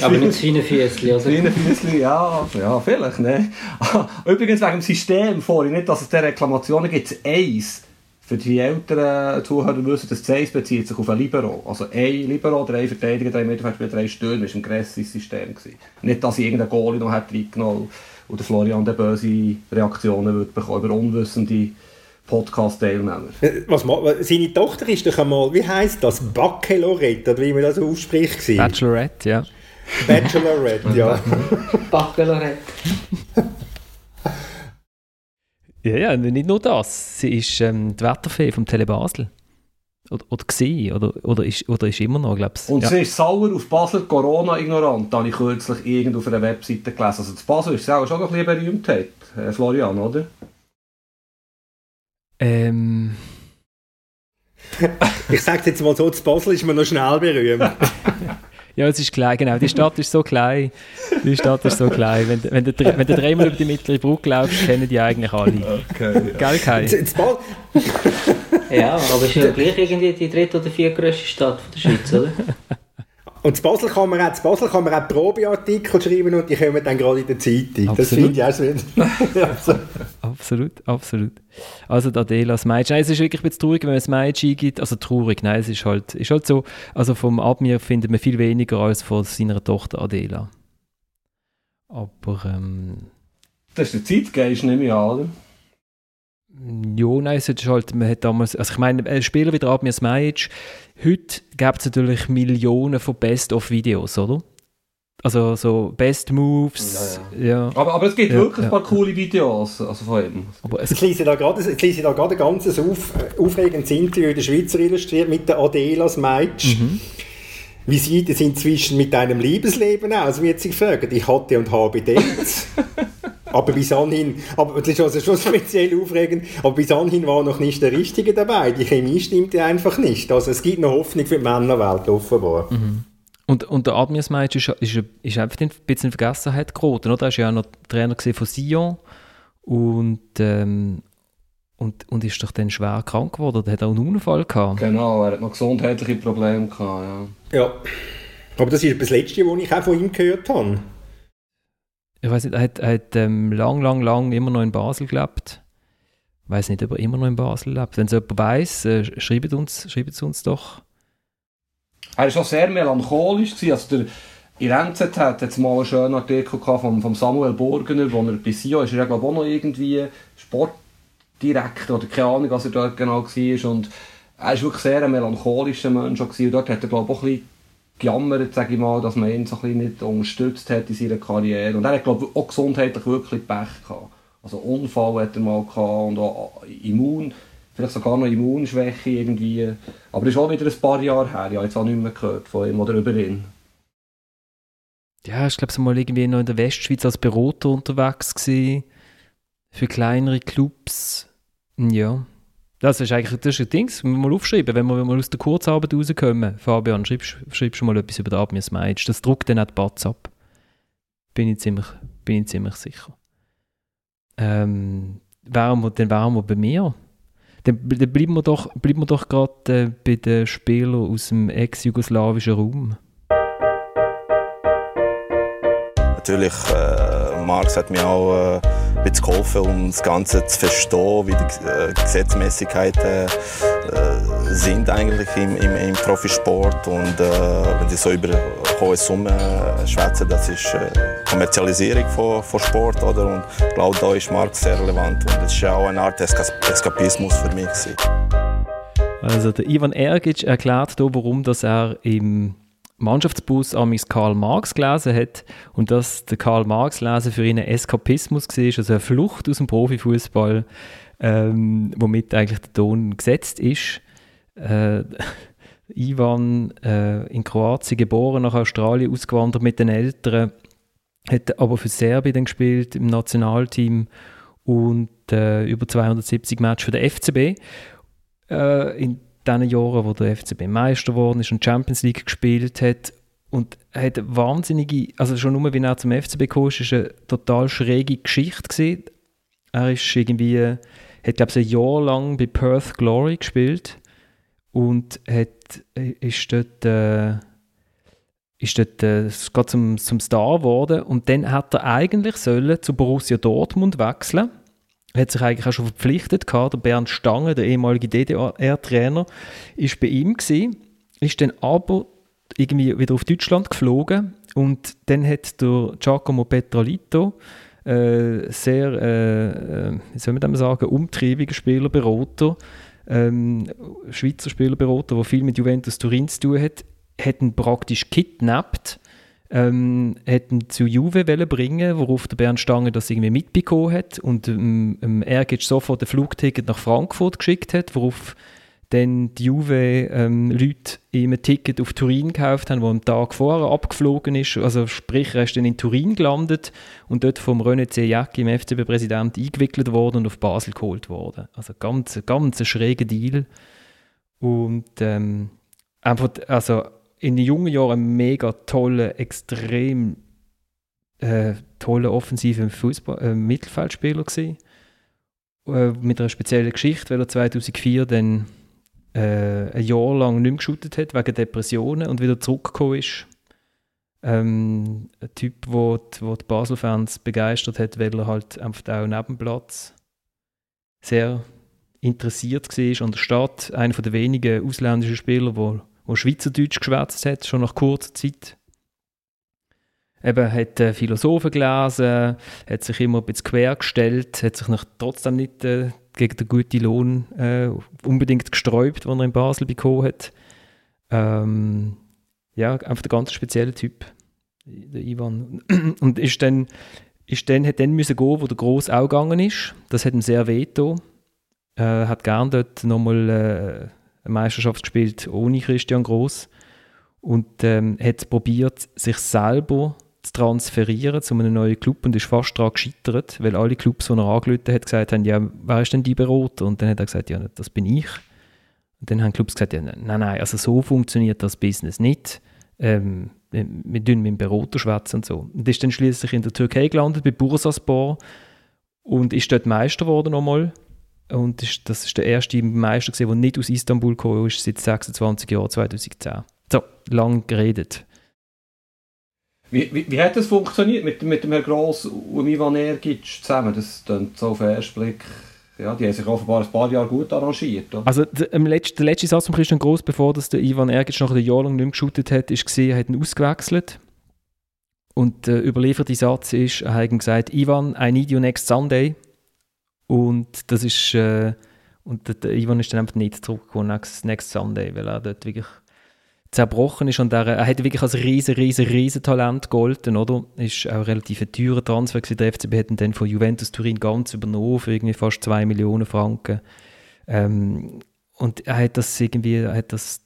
aber nicht feine Füßchen? Feine Füßchen, ja, ja, vielleicht, ne? übrigens wegen dem System vorhin, nicht, dass es der Reklamationen gibt, eins für die älteren Zuhörer wissen, das Zeiss bezieht sich auf ein Libero. Also ein Libero, drei Verteidiger, drei Mittelfeldspieler, drei Stürmer, das war ein grosses System. Gewesen. Nicht, dass ich irgendeinen Goalie noch hätte reingenommen und Florian der böse Reaktionen würde bekommen über unwissende Podcast-Teilnehmer. Was, seine Tochter ist doch einmal, wie heisst das, Bachelorette, oder wie man das ausspricht? Bachelorette, ja. Bachelorette, ja. Bachelorette. Ja, ja, nicht nur das. Sie ist ähm, die Wetterfee vom Tele Basel. Oder, oder gesehen, oder, oder, ist, oder ist immer noch, glaube ich. Und ja. sie ist sauer auf Basel Corona-ignorant, habe ich kürzlich irgendwo auf einer Webseite gelesen. Also das Basel ist auch schon ein bisschen Berühmtheit, äh, Florian, oder? Ähm... ich sage jetzt mal so, das Basel ist mir noch schnell berühmt. Ja, es ist klein, genau. Die Stadt ist so klein. Die Stadt ist so klein. Wenn, wenn, du, wenn du dreimal über die mittlere Brücke laufst, kennen die eigentlich alle. Okay, ja. Gell, Kai? ja, aber es ist ja gleich irgendwie die dritte oder vierte größte Stadt der Schweiz, oder? Und zu Basel kann man auch, Basel kann man auch Probeartikel schreiben und die kommen dann gerade in der Zeitung. Absolut. Das finde ich auch so. absolut, absolut. Also der Adela Smeitsch. Nein, es ist wirklich ein bisschen traurig, wenn man Smeitsch eingibt. Also traurig, nein, es ist halt, ist halt so. Also vom Abmir findet man viel weniger als von seiner Tochter Adela. Aber ähm, Das ist der Zeitgeist, nehme ich an, oder? Ja, nein, es ist halt, man hat damals, also ich meine, ein Spieler wie der Admir Smajic, heute gibt es natürlich Millionen von Best-of-Videos, oder? Also so Best Moves. Ja, ja. ja. Aber, aber es gibt wirklich ein paar coole Videos also von ihm. Aber es ich lese da gerade, ich lese da gerade ein ganzes auf, aufregendes Interview in der Schweizer illustriert mit der Adela Smajic. Mhm. Wie sieht es inzwischen mit deinem Liebesleben aus, wird sie gefragt. Ich hatte und habe Dates. Aber bis anhin, aber das ist also schon speziell aufregend, aber bis anhin war noch nicht der Richtige dabei. Die Chemie stimmte einfach nicht. Also es gibt noch Hoffnung für die Männerwelt offenbar. Mhm. Und, und der Admias Meitsch ist, ist, ist einfach ein bisschen in Vergessenheit geraten, oder? Er war ja auch noch Trainer von Sion und, ähm, und, und ist doch dann schwer krank geworden. Er hat auch einen Unfall gehabt. Genau, er hat noch gesundheitliche Probleme gehabt, ja. Ja, aber das ist das Letzte, was ich auch von ihm gehört habe. Ich weiß nicht, er hat, er hat ähm, lang, lang, lang immer noch in Basel gelebt. Ich weiß nicht, ob er immer noch in Basel lebt. Wenn es jemand weiss, äh, schreibt uns, schreibt es uns doch. Er war auch sehr melancholisch. Also der, in NZZ hat es mal einen schönen Artikel von, von Samuel Burgener, wo er bei SIO ist, er glaube auch noch irgendwie Sportdirektor oder keine Ahnung, was er dort genau war. Und er war wirklich sehr ein melancholischer Mensch. Und dort hat er, glaube auch ein bisschen gejammert, sage ich mal, dass man ihn so ein bisschen nicht unterstützt hat in seiner Karriere. Und er hat, glaube auch gesundheitlich wirklich Pech gehabt. Also Unfall hat er mal gehabt und auch Immun, vielleicht sogar noch Immunschwäche irgendwie. Aber das ist auch wieder ein paar Jahre her. Ich habe jetzt auch nicht mehr gehört von ihm oder über ihn. Ja, ich glaube, so mal irgendwie noch in der Westschweiz als Berater unterwegs gewesen. Für kleinere Clubs. Ja. Das ist eigentlich das ist ein Ding, das müssen wir mal aufschreiben. Wenn wir, wir aus der Kurzarbeit rauskommen, Fabian, schreibst, du mal etwas über den Abmirs Meitsch. Das druckt dann auch die Batz ab. Bin ich ziemlich, bin ich ziemlich sicher. Ähm, wären wir, dann wären wir bei mir. Dann, dann bleiben wir doch, bleiben wir doch gerade äh, bei den Spielern aus dem ex-jugoslawischen Raum. Natürlich, äh, Marx hat mir auch äh, bisschen geholfen, um das Ganze zu verstehen, wie die äh, Gesetzmäßigkeiten äh, sind eigentlich im, im, im Profisport. Und äh, wenn sie so über hohe Summen schwätzen, das ist äh, Kommerzialisierung von, von Sport. Oder? Und ich glaube, da ist Marx sehr relevant. Und das war auch eine Art Eskapismus für mich. Also der Ivan Ergic erklärt hier, warum dass er im Mannschaftsbus amigs Karl Marx gelesen hat und dass der Karl Marx lesen für ihn ein Eskapismus war, also eine Flucht aus dem Profifußball, ähm, womit eigentlich der Ton gesetzt ist. Äh, Ivan äh, in Kroatien geboren, nach Australien ausgewandert mit den Eltern, hat aber für Serbien gespielt im Nationalteam und äh, über 270 Matches für den FCB. Äh, in diesen Jahren, wo der FCB Meister geworden ist und Champions League gespielt hat und hat wahnsinnige, also schon nur, wie er zum FCB gekommen ist, ist eine total schräge Geschichte gewesen. Er ist irgendwie, hat glaube ich ein Jahr lang bei Perth Glory gespielt und hat, ist dort, äh, ist dort äh, zum, zum Star geworden und dann hat er eigentlich sollen zu Borussia Dortmund wechseln hat sich eigentlich auch schon verpflichtet gehabt. Der Bernd Stange, der ehemalige DDR-Trainer, ist bei ihm gewesen, ist dann aber irgendwie wieder auf Deutschland geflogen und dann hat der Giacomo Petrolito äh, sehr, äh, äh wie soll man das sagen, umtriebiger Spielerberater, ähm, Schweizer Spielerberater, der viel mit Juventus Turin zu tun hat, hat ihn praktisch kidnappt ähm, hätten zu Juve bringen worauf der Bernd Stange das irgendwie mitbekommen hat und ähm, ähm, er sofort ein Flugticket nach Frankfurt geschickt hat, worauf dann die Juve-Leute ähm, ihm ein Ticket auf Turin gekauft haben, wo am Tag vorher abgeflogen ist. Also sprich, er ist dann in Turin gelandet und dort vom René Zejacki, im FCB-Präsident, eingewickelt worden und auf Basel geholt worden. Also ganz, ganz ein schräger Deal. Und ähm, einfach, also in den jungen Jahren mega toller, extrem äh, toller offensiver Fußball, äh, Mittelfeldspieler gewesen. Äh, mit einer speziellen Geschichte, weil er 2004 dann äh, ein Jahr lang nicht mehr geschootet hat, wegen Depressionen und wieder zurückgekommen ist. Ähm, ein Typ, der die, die Basel-Fans begeistert hat, weil er halt einfach auch neben Platz sehr interessiert war an der Stadt. Einer der wenigen ausländischen Spieler, der wo Schweizerdeutsch geschwätzt hat, schon nach kurzer Zeit. Eben, hat äh, Philosophen gelesen, hat sich immer ein bisschen quer hat sich noch trotzdem nicht äh, gegen den guten Lohn äh, unbedingt gesträubt, den er in Basel bekommen hat. Ähm, ja, einfach der ganz spezielle Typ, der Ivan. Und ist dann, ist dann, hat dann müssen gehen, wo der Gross auch gegangen ist. Das hat ihm sehr wehgetan. Äh, hat gern dort nochmal äh, Meisterschaft gespielt ohne Christian Gross und ähm, hat probiert, sich selber zu transferieren zu einem neuen Club und ist fast daran gescheitert, weil alle Clubs, die er angelötet hat, gesagt haben, ja, wer ist denn die Berater? Und dann hat er gesagt, ja, das bin ich. Und dann haben Clubs gesagt, ja, nein, nein, also so funktioniert das Business nicht. Ähm, wir tun mit dem Berater schwätzen und so. Und ist dann schließlich in der Türkei gelandet, bei Bursaspor und ist dort Meister geworden nochmal. Und ist, das ist der erste Meister, gewesen, der nicht aus Istanbul gekommen ist, seit 26 Jahren, 2010. So, lang geredet. Wie, wie, wie, hat das funktioniert mit, mit dem Herrn Gross und Ivan Ergic zusammen? Das klingt so auf den ersten Blick. Ja, die haben sich offenbar ein paar Jahre gut arrangiert. Oder? Also der, letzten, der letzte Satz von Christian Gross, bevor das der Ivan Ergic nach einem Jahr lang nicht mehr geshootet hat, ist gesehen, er hat ihn ausgewechselt. Und der überlieferte Satz ist, er hat gesagt, Ivan, I need you next Sunday. Und das ist, äh, und der, der, Ivan ist dann einfach nicht zurückgekommen next, next Sunday, weil er dort wirklich zerbrochen ist. Und er, er hat wirklich als riesen, riesen, riesen Talent gegolten, oder? Ist auch relativ ein teurer Transfer gewesen. Der FCB hat ihn dann von Juventus Turin ganz übernommen für irgendwie fast 2 Millionen Franken. Ähm, und er hat das irgendwie, er hat das,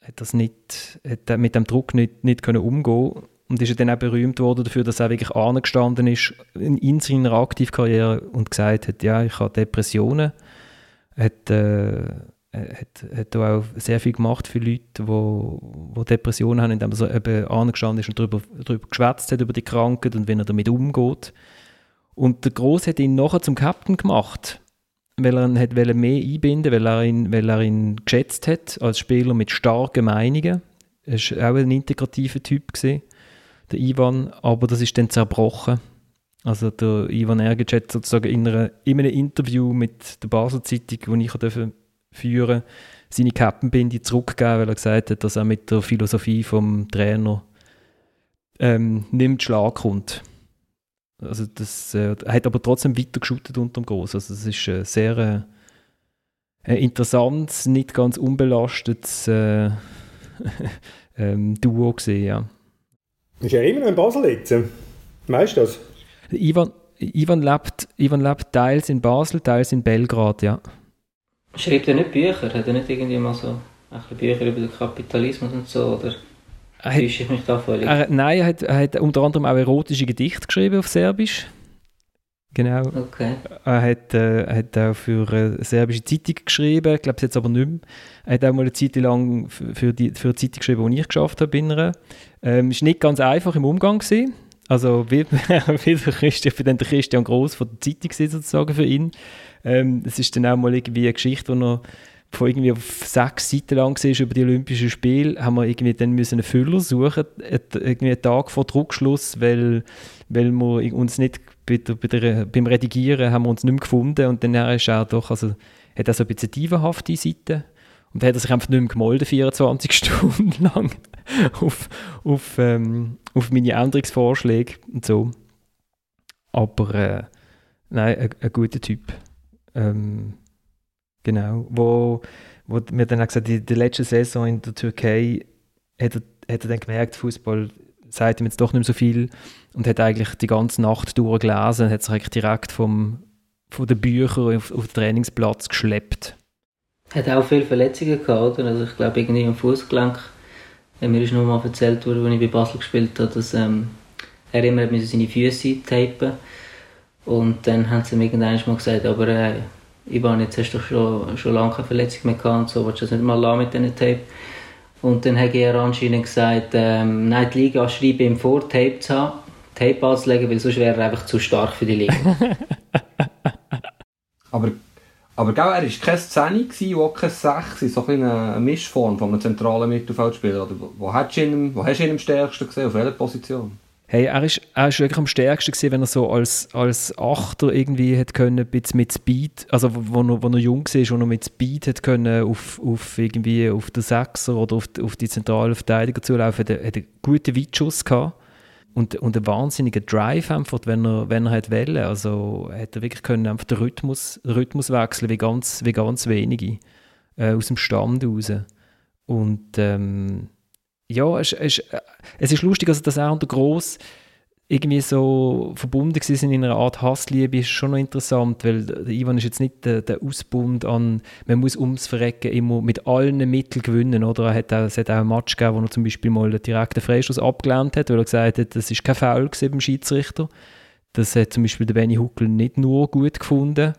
hat das nicht, hat mit dem Druck nicht, nicht können umgehen und ist dann auch berühmt worden dafür, dass er wirklich angestanden ist in, in seiner Aktivkarriere und gesagt hat, ja, ich habe Depressionen. Hat, äh, hat, hat auch sehr viel gemacht für Leute, die wo, wo Depressionen haben, indem er so eben angestanden ist und darüber, darüber geschwätzt hat, über die Krankheit und wie er damit umgeht. Und der Gross hat ihn nachher zum Captain gemacht, weil er ihn hat mehr einbinden weil er ihn, weil er ihn geschätzt hat als Spieler mit starken Meinungen. Er war auch ein integrativer Typ. Gewesen der Ivan, aber das ist dann zerbrochen. Also der Ivan Ergic hat sozusagen in, einer, in einem Interview mit der Basel Zeitung, das ich durfte führen seine Kappenbinde zurückgegeben, weil er gesagt hat, dass er mit der Philosophie vom Trainer ähm, nicht mit Schlag kommt. Also das, äh, hat aber trotzdem weiter geschootet unter dem Gross. Also es ist ein sehr äh, interessantes, nicht ganz unbelastetes äh, ähm, Duo gesehen, ja. Ist er immer noch in Basel jetzt? Weißt du das? Ivan, Ivan, lebt, Ivan lebt teils in Basel, teils in Belgrad, ja. Schreibt er nicht Bücher? Hat er nicht irgendwie mal so ein Bücher über den Kapitalismus und so? Oder er hat, ich mich da völlig? Er, nein, er hat, er hat unter anderem auch erotische Gedichte geschrieben auf Serbisch. Genau. Okay. Er hat, äh, hat auch für eine serbische Zeitung geschrieben, ich glaube es jetzt aber nicht mehr. Er hat auch mal eine Zeit lang für, die, für eine Zeitung geschrieben, die ich geschafft habe. Es Ähm, nicht ganz einfach im Umgang gewesen. Also wie, wie der Christian, für den Christian Gross von der Zeitung sozusagen für ihn. Ähm, es ist dann auch mal irgendwie eine Geschichte, wo er von irgendwie sechs Seiten lang war über die Olympischen Spiele, haben wir irgendwie dann müssen einen Füller suchen, irgendwie einen Tag vor Druckschluss, weil, weil wir uns nicht bei der, bei der, beim Redigieren haben wir uns nicht mehr gefunden und dann ist er doch, also hat er so ein bisschen dievenhafte Seiten und dann hat er sich einfach nicht mehr gemolden, 24 Stunden lang auf, auf, ähm, auf meine Änderungsvorschläge und so. Aber äh, nein, ein, ein guter Typ. Ähm, Genau. Wo, wo mir dann auch gesagt in der letzten Saison in der Türkei hat er, hat er dann gemerkt, Fußball sagt ihm jetzt doch nicht mehr so viel und hat eigentlich die ganze Nacht durchgelesen und hat sich eigentlich direkt vom, von den Büchern auf, auf den Trainingsplatz geschleppt. Hat auch viele Verletzungen gehabt, oder? Also ich glaube irgendwie am Fußgelenk. Mir ist nur mal erzählt worden, als ich bei Basel gespielt habe, dass ähm, er immer seine Füße tapen und dann haben sie ihm irgendwann mal gesagt, aber äh, Ivan, jetzt hast du schon, schon lange keine Verletzung mehr gehabt und so, willst du das nicht mal mit diesen Tape? Und dann hat er anscheinend gesagt, ähm, nein, die Liga schreibe ihm vor, Tape zu haben, Tape anzulegen, weil sonst wäre er einfach zu stark für die Liga. aber, aber gell, er war kein 10 und auch kein 6, so eine Mischform von einem zentralen Mittelfeldspieler. Oder wo, hast ihn, wo hast du ihn am stärksten gesehen, auf welcher Position? Hey, er ist, er ist wirklich am stärksten gewesen, wenn er so als, als Achter irgendwie hätte können, mit Speed, also wo wo er jung war, und er mit Speed hätte können auf, auf irgendwie auf den Sechser oder auf, auf die zentrale Verteidiger zulaufen, hat hat einen guten Weitschuss gehabt und, und einen wahnsinnigen Drive einfach, wenn er, wenn er hat wollen. Also hätte er wirklich können einfach den Rhythmus, Rhythmus wechseln, wie ganz, wie ganz wenige äh, aus dem Stand raus. Und ähm, ja, es, es, es ist lustig, also, dass er und der Gross irgendwie so verbunden sind in einer Art Hassliebe, ist schon noch interessant, weil Ivan ist jetzt nicht der, der Ausbund an, man muss ums Verrecken immer mit allen Mitteln gewinnen, oder? Er hat es hat auch einen Match gegeben, wo er zum Beispiel mal einen direkten Freistoß abgelehnt hat, weil er gesagt hat, das ist kein Foul beim Schiedsrichter. Das hat zum Beispiel der Benny Huckel nicht nur gut gefunden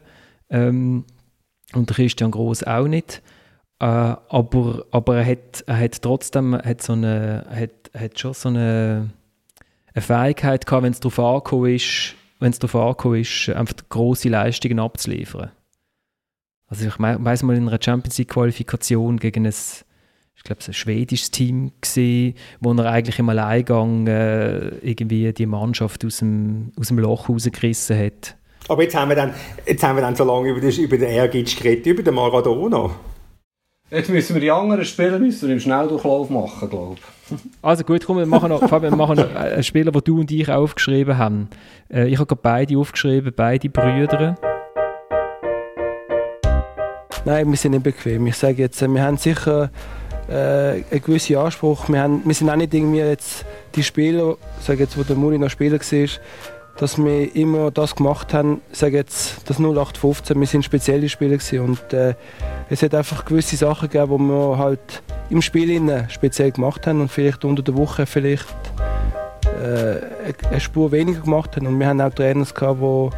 ähm, und der Christian Gross auch nicht. Äh, aber, aber er hat, er hat trotzdem hat so eine, hat, hat schon so eine, eine Fähigkeit gehabt, wenn es darauf angekommen ist, wenn es darauf angekommen ist, einfach grosse Leistungen abzuliefern. Also ich weiß mal in einer Champions League Qualifikation gegen ein ich glaube, ein schwedisches Team gesehen, wo er eigentlich im Alleingang äh, irgendwie die Mannschaft aus dem, aus dem Loch rausgerissen hat. Aber jetzt haben wir dann, jetzt haben wir dann so lange über, das, über den Ehrgeiz geredet, über den Maradona. Jetzt müssen wir die anderen Spieler müssen wir im Schnelldurchlauf machen, glaube ich. Also gut, komm, wir machen noch, Fabian, wir machen noch einen Spieler, den du und ich aufgeschrieben haben. Äh, ich habe gerade beide aufgeschrieben, beide Brüder. Nein, wir sind nicht bequem. Ich sage jetzt, wir haben sicher äh, einen gewissen Anspruch. Wir, haben, wir sind auch nicht irgendwie jetzt die Spieler, sage jetzt, wo der Muri noch Spieler war, dass wir immer das gemacht haben, sage jetzt das 0815, wir sind spezielle Spieler gewesen und äh, es hat einfach gewisse Sachen gegeben, die wir halt im Spiel speziell gemacht haben und vielleicht unter der Woche vielleicht äh, eine Spur weniger gemacht haben. Und wir haben auch Trainer gehabt, die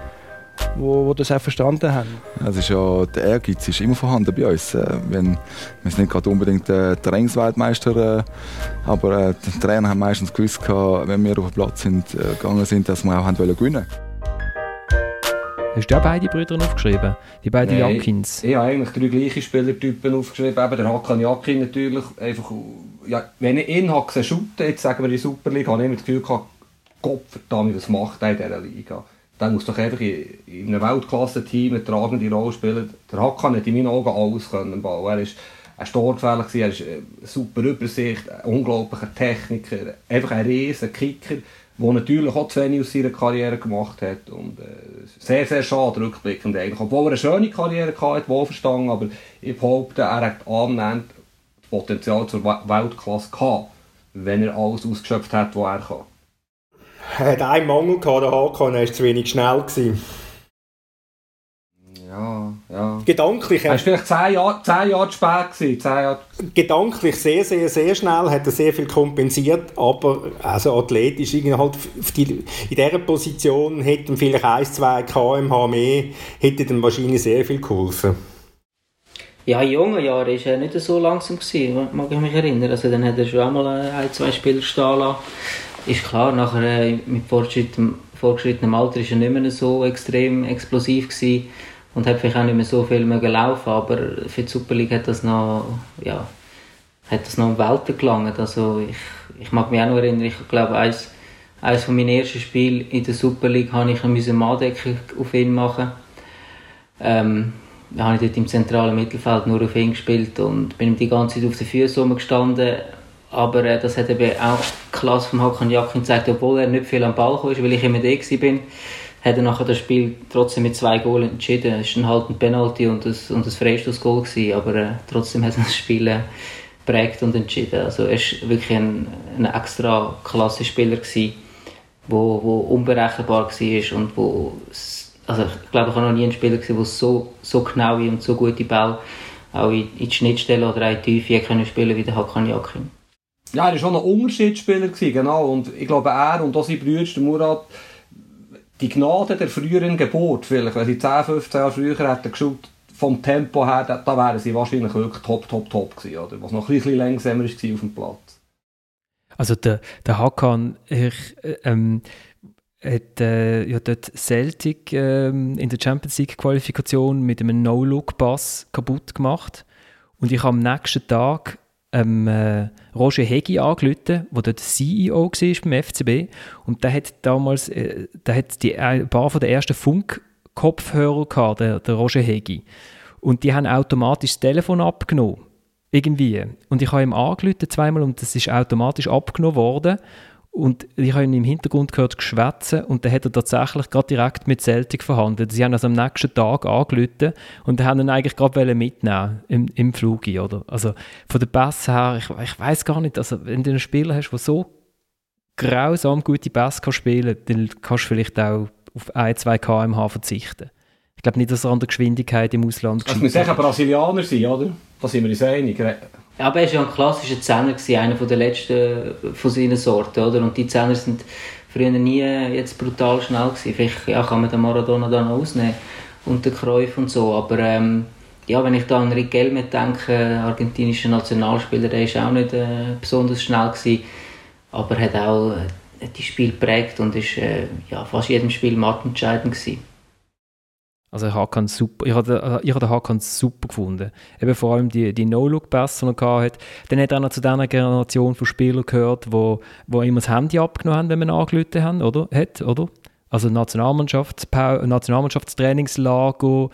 wo, wo das auch verstanden haben. Es ist ja, der Ehrgeiz ist immer vorhanden bei uns. Äh, wenn, wir sind nicht gerade unbedingt der Trainingsweltmeister, äh, aber äh, die Trainer haben meistens gewusst, wenn wir auf den Platz sind, gegangen sind, dass wir auch haben wollen gewinnen Hast du auch beide Brüder aufgeschrieben? Die beiden Nein, Jakins? Ich habe eigentlich drei gleiche Spielertypen aufgeschrieben. Eben der Hakan Jakin natürlich. Einfach, ja, wenn ich ihn habe gesehen, jetzt sagen wir in der Super League, habe ich immer das Gefühl gehabt, Gott verdammt, was macht er in dieser Liga? Der muss doch einfach in, in einem Weltklasse-Team eine tragende Rolle spielen. Der Hakan hat in meinen Augen alles können bauen. Er ist ein Storgefährlich, er ist eine super Übersicht, ein unglaublicher Techniker, einfach ein riesen Kicker, der natürlich auch zu wenig aus seiner Karriere gemacht hat. Und äh, sehr, sehr schade rückblickend eigentlich. Obwohl er eine schöne Karriere hatte, wohlverstanden, aber ich behaupte, er hat annähernd Potenzial zur Weltklasse gehabt, wenn er alles ausgeschöpft hat, was er kann. Er hat einen Mangel gehabt, der Hakan, er war zu wenig schnell. Gewesen. Ja, ja. Gedanklich. Er war vielleicht zehn Jahre, zehn Jahre zu spät. Gewesen, zehn Jahre. Gedanklich sehr, sehr, sehr schnell, hat er sehr viel kompensiert, aber also athletisch halt die, in dieser Position hätte vielleicht 1, 2 kmh mehr, hätte ihm wahrscheinlich sehr viel geholfen. Ja, in jungen Jahren war er nicht so langsam, gewesen, mag ich mich erinnern. Also dann hat er schon einmal ein, zwei Spieler stehen lassen ist klar, nachher äh, mit fortgeschrittenem, fortgeschrittenem Alter war er nicht mehr so extrem explosiv gewesen und hat vielleicht auch nicht mehr so viel mehr gelaufen, aber für die Super League hat das noch, ja, hat das noch um Welten gelangt. Also ich, ich mag mich auch noch erinnern, ich glaube, eines, eines von meinen ersten Spielen in der Super League habe ich eine Manndeckung auf ihn machen. Ähm, da habe ich dort im zentralen Mittelfeld nur auf ihn gespielt und bin ihm die ganze Zeit auf den Füßen gestanden aber äh, das hat eben auch klasse vom Hakan Jakin gezeigt, obwohl er nicht viel am Ball kam, weil ich immer da war, hat er nachher das Spiel trotzdem mit zwei Goals entschieden. Es war halt ein Penalty und ein, und ein Freistoßgoal, aber äh, trotzdem hat er das Spiel äh, prägt und entschieden. Also er war wirklich ein, ein extra klasse Spieler, gewesen, wo, wo unberechenbar war und wo also ich glaube, ich habe noch nie einen Spieler gesehen, der so, so genaue und so gute Ball auch in, in die Schnittstelle oder in die Tiefe spielen wie der Hakan Yakin. Ja, er war schon ein Unterschiedsspieler, genau. Und ich glaube, er und auch sein Bruder, der Murat, die Gnade der früheren Geburt, vielleicht, wenn sie 10, 15 Jahre früher hätten geschaut, vom Tempo her, da, da wären sie wahrscheinlich wirklich top, top, top gewesen, oder? Was noch ein bisschen langsamer war auf dem Platz. Also der, der Hakan, ich, ähm, hat äh, ja dort Celtic ähm, in der Champions League Qualifikation mit einem No-Look-Pass kaputt gemacht. Und ich habe am nächsten Tag ähm, äh, Roger Hegi angerufen, der dort CEO war beim FCB. Und der hat damals äh, der hat die, ein paar von der ersten Funkkopfhörer gehabt, der, der Roger Hegi. Und die haben automatisch das Telefon abgenommen. Irgendwie. Und ich habe ihm angerufen zweimal und das ist automatisch abgenommen worden. Und ich habe ihn im Hintergrund gehört geschwätzen und dann hat er tatsächlich gerade direkt mit Celtic verhandelt. Sie haben also am nächsten Tag angerufen und haben ihn eigentlich gerade mitnehmen im, im Flug. Oder? Also von der Bass her, ich, ich weiß gar nicht, also wenn du einen Spieler hast, der so grausam gute Bass kann spielen kann, dann kannst du vielleicht auch auf 1, 2 km/h verzichten. Ich glaube nicht, dass er an der Geschwindigkeit im Ausland Das muss ein Brasilianer sein, oder? Da sind wir uns einig. Ja, aber er war ja ein klassischer Zehner, einer der letzten von seinen Sorten. Oder? Und die Zehner sind früher nie jetzt brutal schnell. Gewesen. Vielleicht ja, kann man den Maradona dann ausnehmen und den Cruyff und so. Aber ähm, ja, wenn ich da an Riquelme denke, argentinischer Nationalspieler, der war auch nicht äh, besonders schnell. Gewesen, aber hat auch hat die Spiel prägt und ist äh, ja, fast jedem Spiel matentscheidend gewesen. Also ich habe super, ich habe, ich habe den Hakan super gefunden. Eben vor allem die, die No-Look-Pässe, die er hatte. Dann hat er noch zu dieser Generation von Spielern gehört, wo, wo immer das Handy abgenommen haben, wenn man angerufen haben, oder? Hat, oder? Also Nationalmannschafts Nationalmannschaftstrainingslager.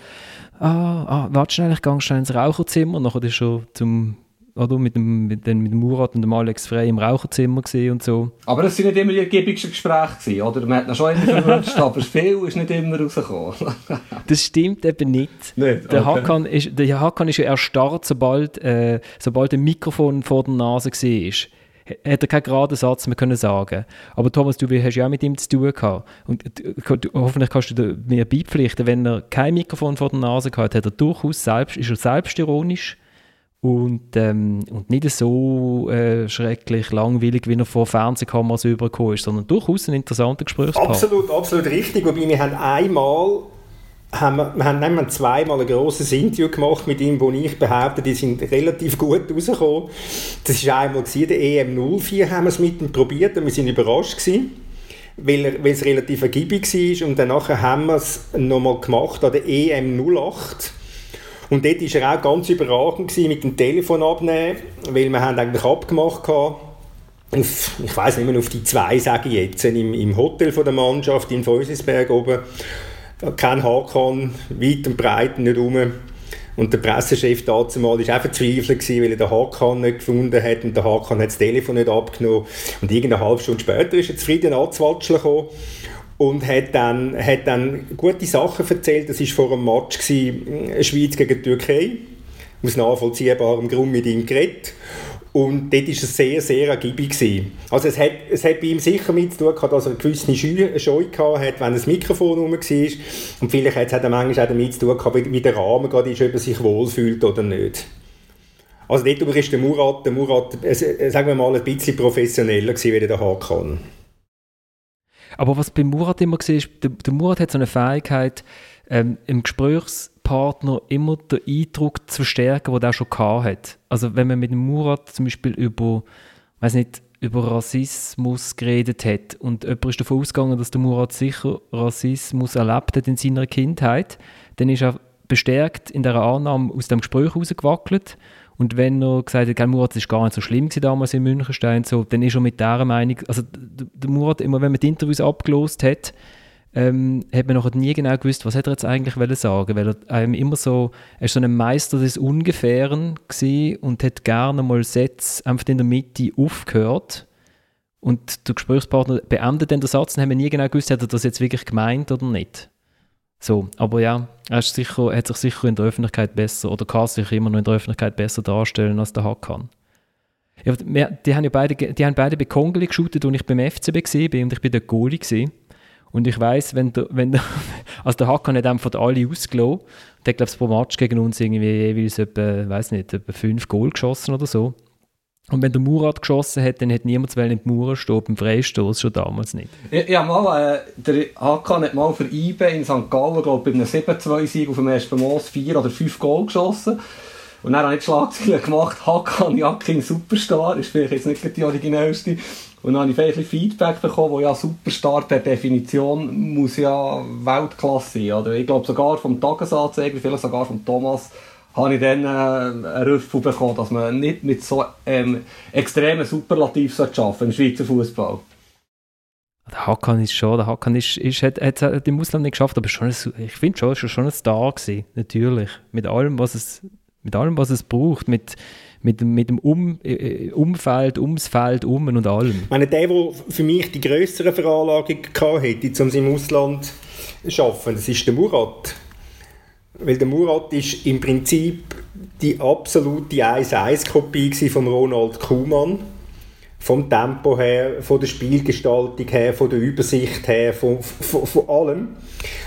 Ah, ah, warte schnell, ich gehe schnell ins Raucherzimmer. Dann ist schon zum oder? Mit, dem, mit, dem, mit dem Murat und dem Alex Frey im Raucherzimmer und so. Aber das waren nicht immer die ergiebigsten Gespräche, gewesen, oder? Man hat noch schon immer gewünscht, aber viel ist nicht immer rausgekommen. das stimmt eben nicht. nicht? Der, okay. Hakan ist, der Hakan ist ja erstarrt, sobald, äh, sobald ein Mikrofon vor der Nase war hat er keinen geraden Satz mehr können sagen Aber Thomas, du hast ja auch mit ihm zu tun gehabt. Und du, hoffentlich kannst du mir beipflichten, wenn er kein Mikrofon vor der Nase gehabt hat, hat er durchaus selbst, ist er selbstironisch und, ähm, und nicht so äh, schrecklich langweilig, wie er vor Fernsehkameras übergekommen ist, sondern durchaus ein interessanter Gesprächspartner. Absolut, absolut richtig. Wobei wir haben einmal haben wir, haben wir zweimal ein grosses Interview gemacht mit ihm, wo ich behaupte, die sind relativ gut rausgekommen. Das war einmal gewesen, der EM04 haben wir es mit ihm probiert und wir sind überrascht gewesen, weil, er, weil es relativ ergiebig war und danach haben wir es nochmal gemacht an der EM08 und dort war er auch ganz überragend mit dem Telefon abnehmen, weil wir haben eigentlich abgemacht auf, ich weiß nicht mehr, auf die zwei, sage ich jetzt, im, im Hotel von der Mannschaft in Feusisberg oben. Kein Hakan, weit und breit nicht rum. Und der Pressechef dazu mal war auch verzweifelt, weil er den Hakan nicht gefunden hat und der Hakan hat das Telefon nicht abgenommen. Und irgendeine halbe Stunde später ist er zufrieden anzuwatscheln gekommen und hat dann, hat dann gute Sachen erzählt. Das war vor einem Match, gewesen, äh, Schweiz gegen die Türkei. Aus nachvollziehbarem Grund mit ihm geredet. Und dort war es sehr, sehr ergiebig. Also es hat, es hat bei ihm sicher mit zu tun gehabt, dass er eine gewisse Scheu hatte, wenn das Mikrofon rum war. Und vielleicht hat es manchmal auch damit zu tun gehabt, wie der Rahmen gerade ist, ob er sich wohlfühlt oder nicht. Also dort ist der Murat, der Murat äh, sagen wir mal, ein bisschen professioneller gewesen, wie der Hakan. Aber was bei Murat immer war, ist, der, der Murat hat so eine Fähigkeit, ähm, im Gesprächspartner immer den Eindruck zu verstärken, den er schon hat. Also wenn man mit Murat zum Beispiel über, weiß nicht, über Rassismus geredet hat und jemand ist davon ausgegangen, dass der Murat sicher Rassismus erlebt hat in seiner Kindheit, dann ist er bestärkt in der Annahme aus dem Gespräch herausgewackelt und wenn er gesagt hat, Murat, das war gar nicht so schlimm damals in Münchenstein, so, dann ist er mit dieser Meinung, also der Murat, immer wenn man die Interviews abgelost hat, ähm, hat man noch nie genau gewusst, was hat er jetzt eigentlich sagen weil er einem immer so, er ist so ein Meister des Ungefähren und hat gerne mal Sätze einfach in der Mitte aufgehört und der Gesprächspartner beendet dann den Satz und haben nie genau gewusst, hat er das jetzt wirklich gemeint oder nicht. So, aber ja, er ist sicher, hat sich sicher in der Öffentlichkeit besser oder kann sich immer noch in der Öffentlichkeit besser darstellen als der Hakan. Ja, die haben ja beide, die haben beide bei Kongoli geshootet, und ich beim FCB war und ich bin der Goalie gewesen. Und ich weiß, wenn der, wenn der, also der Hakan hat einfach alle ausgelassen. Der hat, glaube ich, pro Match gegen uns irgendwie jeweils etwa, weiß nicht, etwa fünf Goal geschossen oder so. Und wenn der Murat geschossen hat, dann hätte niemand in die Mauer stehen, beim Freistoß schon damals nicht. Ja, ja mal, äh, der Hakan hat mal für IBE in St. Gallen, glaube ich, bei einem 7-2-Sieg auf dem ersten Moos vier oder fünf Goal geschossen. Und dann habe ich die Schlagzeile gemacht, Hakan Jakin Superstar, ist vielleicht jetzt nicht die originellste. Und dann habe ich vielleicht Feedback bekommen, wo ja Superstar per Definition muss ja Weltklasse sein. Oder ich glaube sogar vom Tagesanzeiger, vielleicht sogar von Thomas, habe ich dann äh, einen Rüffel bekommen, dass man nicht mit so ähm, extremen Superlativ arbeiten im Schweizer Fußball. Der Hakan ist schon, der Hakan ist, ist, hat, hat, hat im Ausland nicht geschafft, aber schon ein, ich finde schon, schon, schon ein Star gewesen, natürlich. Mit allem, was es, mit allem, was es braucht, mit, mit, mit dem um, äh, Umfeld, ums Feld, um und allem. Ich meine, der, der für mich die größere Veranlagung hatte, um im Ausland zu arbeiten, das ist der Murat. Weil der Murat ist im Prinzip die absolute 1-1-Kopie von Ronald Kuhmann. Vom Tempo her, von der Spielgestaltung her, von der Übersicht her, von, von, von allem.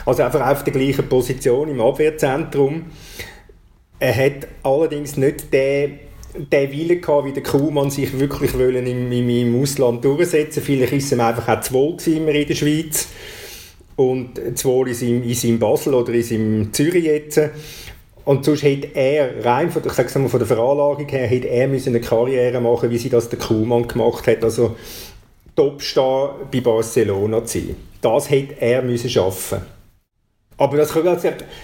Also einfach auf der gleichen Position im Abwehrzentrum. Er hat allerdings nicht den, den Willen gehabt, wie der Kuhmann sich wirklich im, im, im Ausland durchsetzen Vielleicht ist es ihm einfach auch zu wohl in der Schweiz und zwar in seinem, in seinem Basel oder in seinem Zürich jetzt. Und sonst hätte er, rein von, ich mal, von der Veranlagung her, hätte er müssen eine Karriere machen wie sie das der Kuhmann gemacht hat. Also Topstar bei Barcelona zu sein. Das hätte er müssen schaffen aber das,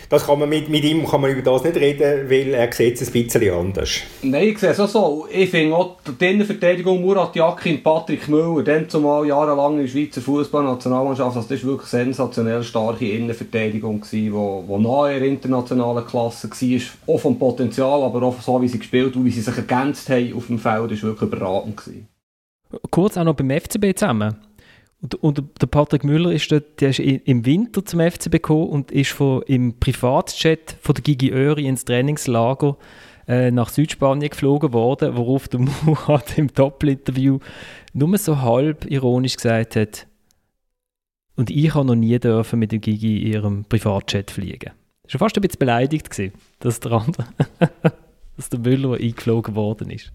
das kann man mit, mit ihm kann man über das nicht reden, weil er sieht es ein bisschen anders. Nein, ich sehe es auch so. Ich finde auch die Innenverteidigung Murat Yakin, Patrick Müller, dann zumal jahrelang in der Schweizer Fußballnationalmannschaft, also das war wirklich eine sensationell starke Innenverteidigung, die wo, wo nahe in der internationalen Klasse war. Auch vom Potenzial, aber auch so, wie sie gespielt und wie sie sich ergänzt haben auf dem Feld, war wirklich überragend. Gewesen. Kurz auch noch beim FCB zusammen. Und, und, der Patrick Müller ist, dort, der ist im Winter zum FCB gekommen und ist von, im Privatjet von der Gigi Öri ins Trainingslager äh, nach Südspanien geflogen worden, worauf der Murat im Doppel-Interview nur so halb ironisch gesagt hat, und ich habe noch nie dürfen mit dem Gigi in ihrem Privatjet fliegen. Das war fast ein bisschen beleidigt, gewesen, dass der andere, dass der Müller eingeflogen worden ist.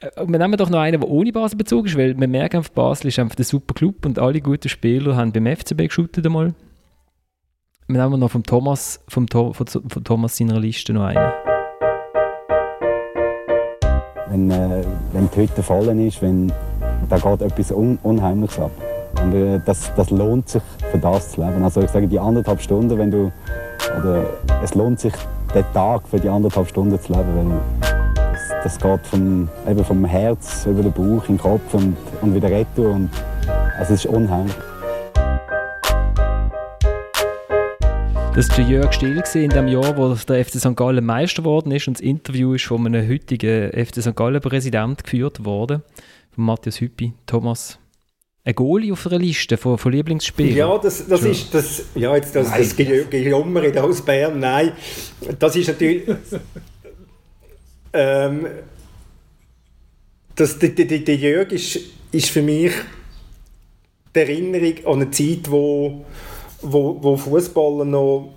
Äh, wir nehmen doch noch einen, der ohne Baselbezug ist, weil wir merken, Basel ist einfach der super Club und alle guten Spieler haben beim FCB geschaut einmal. Wir nehmen noch vom Thomas, vom, von, von Thomas seiner Liste noch einen. Wenn, äh, wenn die Hütte voll ist, wenn, da geht etwas Un Unheimliches ab. Und äh, das, das lohnt sich, für das zu leben. Also ich sage, die anderthalb Stunden, wenn du, oder es lohnt sich, den Tag für die anderthalb Stunden zu leben, weil das geht vom, eben vom Herz über den Bauch in den Kopf und, und wieder retour. Und, also es ist unheimlich. Das war Jörg Still in dem Jahr, wo der FC St. Gallen Meister geworden ist und das Interview ist von einem heutigen FC St. Gallen Präsident geführt worden, von Matthias Hüppi. Thomas, ein Goalie auf einer Liste von, von Lieblingsspielern? Ja, das, das ist das, ja, jetzt das, das Gejummer aus Bern, nein, das ist natürlich ähm, das, der, der, der Jörg ist, ist für mich die Erinnerung an eine Zeit, wo, wo, wo Fußballer noch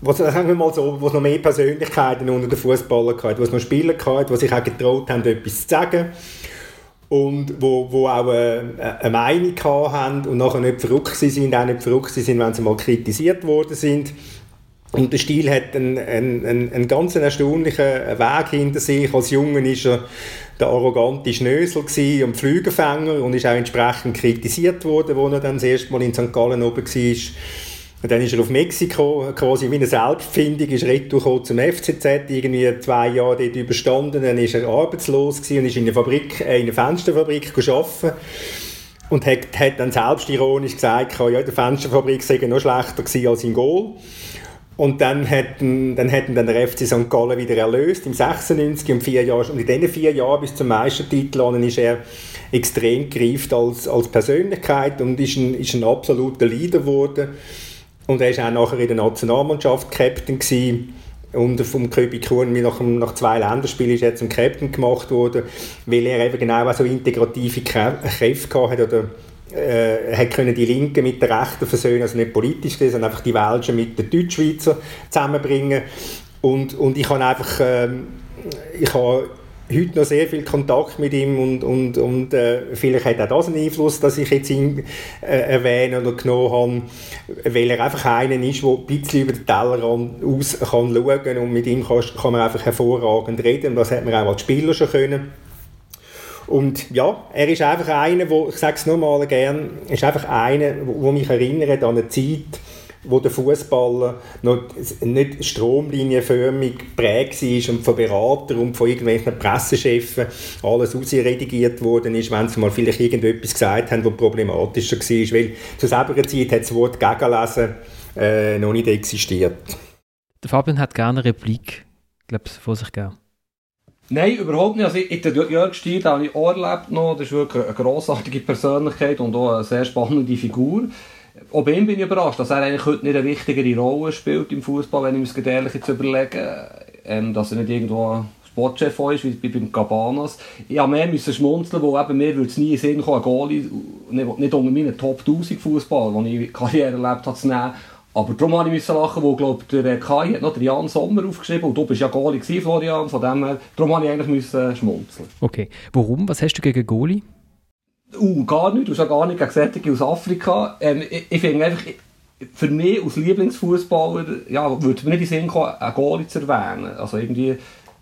was, sagen wir mal so, wo es noch mehr Persönlichkeiten unter den Fußballern hatte, wo es noch Spieler hatte, die sich auch getraut haben, etwas zu sagen und wo, wo auch eine, eine Meinung hatten und nachher nicht verrückt sind, auch nicht verrückt sind, wenn sie mal kritisiert worden sind. Und der Stil hat einen, einen, einen ganz erstaunlichen Weg hinter sich. Als Junge war er der arrogante Schnösel und Flügelfänger und ist auch entsprechend kritisiert worden, als er dann das erste Mal in St. Gallen oben war. Und dann ist er auf Mexiko, quasi wie eine Selbstfindung, ist retour zum FCZ, irgendwie zwei Jahre dort überstanden, dann ist er arbeitslos und ist in einer Fabrik, in einer Fensterfabrik arbeiten und hat, hat dann selbstironisch gesagt, ja, die Fensterfabrik sei noch schlechter als in Goal. Und dann hätten, dann hätten dann der FC St. Gallen wieder erlöst im 96 und vier Jahre, und in diesen vier Jahren bis zum Meistertitel ist er extrem gereift als, als Persönlichkeit und ist ein, ist ein absoluter Leader geworden. Und er war auch nachher in der Nationalmannschaft Captain gewesen. Und vom Köbi Kuhn nach, nach zwei Länderspielen ist er zum Captain gemacht worden, weil er eben genau so integrative Kräfte hatte oder äh, hat können die Linken mit der Rechten versöhnen, also nicht politisch, sondern einfach die Welschen mit den Deutschschweizer zusammenbringen. Und, und ich habe einfach, äh, ich habe heute noch sehr viel Kontakt mit ihm und, und, und äh, vielleicht hat auch das einen Einfluss, dass ich jetzt ihn äh, erwähne oder genommen habe, weil er einfach einer ist, der ein bisschen über den Tellerrand aus kann schauen und mit ihm kann, kann man einfach hervorragend reden und das hat man auch als Spieler schon können. Und ja, er ist einfach einer, wo, ich sage es nochmal gern, ist einfach einer, wo, mich erinnert an eine Zeit, wo der Fußballer noch nicht stromlinienförmig geprägt war und von Beratern und von irgendwelchen Pressechefs alles ausredigiert worden ist, wenn sie mal vielleicht irgendetwas gesagt haben, was problematischer war. Weil zu selber Zeit hat das Wort Gegenlesen äh, noch nicht existiert. Der Fabian hat gerne eine Replik, glaube ich, vor sich gegeben. Nein, überhaupt nicht. Also, der Jörg Stier habe ich auch erlebt noch. Das ist wirklich eine grossartige Persönlichkeit und auch eine sehr spannende Figur. Bei ihm bin ich überrascht, dass er eigentlich heute nicht eine wichtigere Rolle spielt im Fußball, wenn ich mir das ehrlich jetzt überlege. Ähm, dass er nicht irgendwo Sportchef ist, wie beim Cabanas. Ich habe mehr müssen schmunzeln, wo eben mir würde es nie in Sinn kommen, einen Goalie, nicht, nicht unter meinen Top 1000 Fußball, die ich Karriere erlebt habe, zu nehmen. Aber darum musste ich lachen, wo glaub, der äh, Kai hat noch den Jan Sommer aufgeschrieben und du bist ja Goalie gewesen, Florian, von dem her, darum musste ich eigentlich müssen schmunzeln. Okay, warum? Was hast du gegen Goalie? Uh, gar nicht, du hast ja gar nicht gegen Sättige aus Afrika. Ähm, ich, ich finde einfach, für mich als Lieblingsfußballer, ja, würde mir nicht in den Sinn kommen, einen Goalie zu erwähnen. Also irgendwie,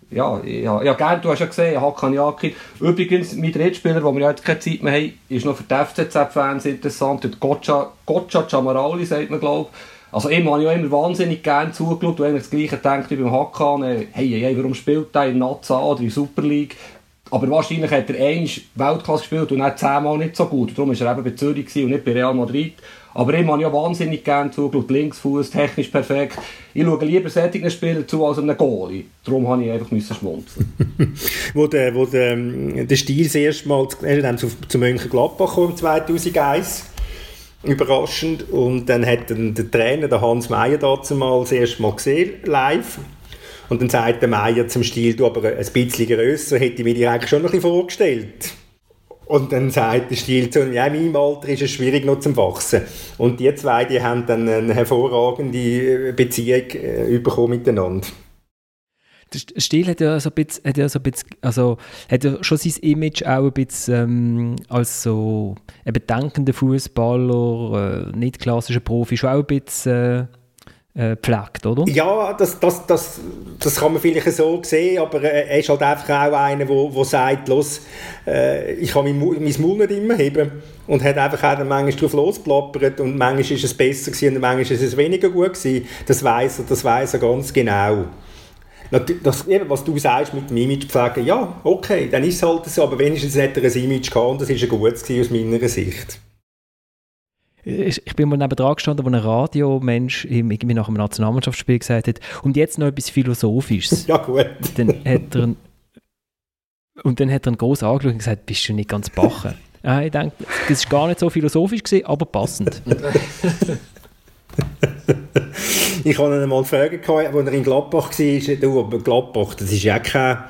ja, ja, ja gern, du hast ja gesehen, Hakan Yakin. Übrigens, mein Drittspieler, wo wir ja jetzt keine Zeit mehr haben, ist noch für die FCZ-Fans interessant. Gotcha, Gotcha Chamarali, sagt man, glaube Also ihm habe ich auch immer wahnsinnig gerne zugeschaut, weil eigentlich das Gleiche denkt wie beim Hakan. Hey, hey, warum spielt er in Naza oder in Super League? Aber wahrscheinlich hat er einmal Weltklasse gespielt und dann zehnmal nicht so gut. Darum war er eben bei Zürich und nicht bei Real Madrid. Aber ihm habe ich ja wahnsinnig gerne zugeschaut. Linksfuß, technisch perfekt. Ich schaue lieber solchen Spielern zu als einem Goalie. Darum habe ich einfach schmunzeln. wo der, wo der, ähm, der Stil das erste Mal zu, zu Mönchengladbach kam 2001 überraschend und dann hat dann der Trainer der Hans Meyer dazu mal das erste Mal gesehen live und dann sagt der Meier zum Stil du aber ein bisschen grösser hätte ich mir dir eigentlich schon ein bisschen vorgestellt und dann sagt der Stil zu ja, in meinem Alter ist es schwierig noch zum Wachsen. Und die zwei, die haben dann eine hervorragende Beziehung äh, bekommen miteinander. Der Stil hat ja so ein bisschen, hat ja so ein bisschen, also hat ja schon sein Image auch ein bisschen ähm, als so eben denkender Fußballer, äh, nicht klassischer Profi, schon auch ein bisschen äh, äh, pflegt, oder? Ja, das, das, das, das kann man vielleicht so sehen, aber äh, er ist halt einfach auch einer, der sagt, los, äh, ich kann mein, mein Maul nicht immer heben und hat einfach auch dann manchmal drauf losplappert und manchmal ist es besser gewesen und manchmal ist es weniger gut gewesen. Das weiß er, das weiß er ganz genau. Das, eben, was du sagst mit dem Image pflegen, ja, okay, dann ist es halt so, aber wenigstens hat er ein Image gehabt und das war ein gutes aus meiner Sicht ich, ich bin mal nebenan gestanden, wo ein Radiomensch irgendwie nach einem Nationalmannschaftsspiel gesagt hat, und jetzt noch etwas Philosophisches. ja, gut. Dann hat er, und dann hat er ihn groß angeschaut und gesagt, bist du nicht ganz bachen? ja, ich denke, das war gar nicht so philosophisch, gewesen, aber passend. ich habe ihn mal fragen, als er in Gladbach war, du, aber Gladbach, das ist ja keine,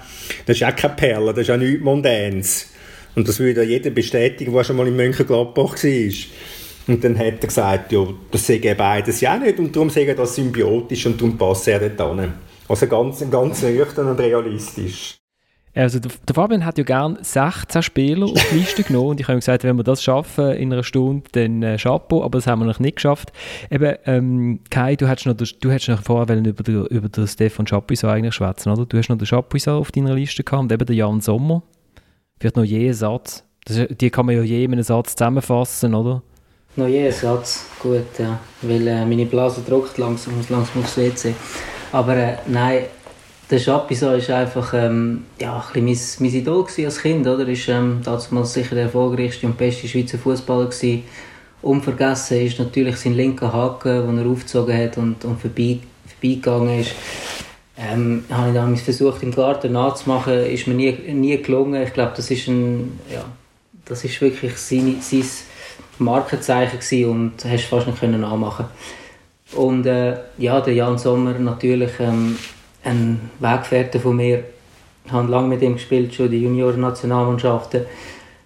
das keine Perle, das ist ja nichts Mondänes. Und das würde ja jeder bestätigen, der schon mal in Mönchengladbach war. Und dann hat er gesagt, ja, das sehe beides ja nicht und darum sehe das symbiotisch und darum passt er dort hin. Also ganz, ganz nüchtern und realistisch. Also der, Fabian hat ja gerne 16 Spieler auf die Liste genommen und ich habe ihm gesagt, wenn wir das schaffen in einer Stunde, dann äh, Chapeau, aber das haben wir noch nicht geschafft. Eben, ähm, Kai, du hättest noch, du hättest noch vorher über, über den Stefan Chapuisat eigentlich schwätzen, oder? Du hast noch den Chapuisat auf deiner Liste gehabt und eben den Jan Sommer. Vielleicht noch je Satz. Das, die kann man ja je in einem Satz zusammenfassen, oder? Noch je Satz, gut, ja. Weil äh, meine Blase druckt langsam, muss langsam aufs WC. Aber äh, nein, der Chapiso war einfach ähm, ja, ein mein, mein Idol als Kind. Oder? Ist ähm, damals sicher der erfolgreichste und beste Schweizer Fußballer gewesen. Unvergessen ist natürlich sein linker Haken, den er aufgezogen hat und, und vorbei, vorbeigegangen ist. Ähm, habe ich damals versucht im Garten nachzumachen, ist mir nie, nie gelungen. Ich glaube, das ist ein, ja, das ist wirklich sein, sein Markenzeichen und hast fast nicht können. Und äh, ja, der Jan Sommer natürlich ähm, ein Weggefährte von mir. Habe lange mit ihm gespielt, schon die Junioren-Nationalmannschaften.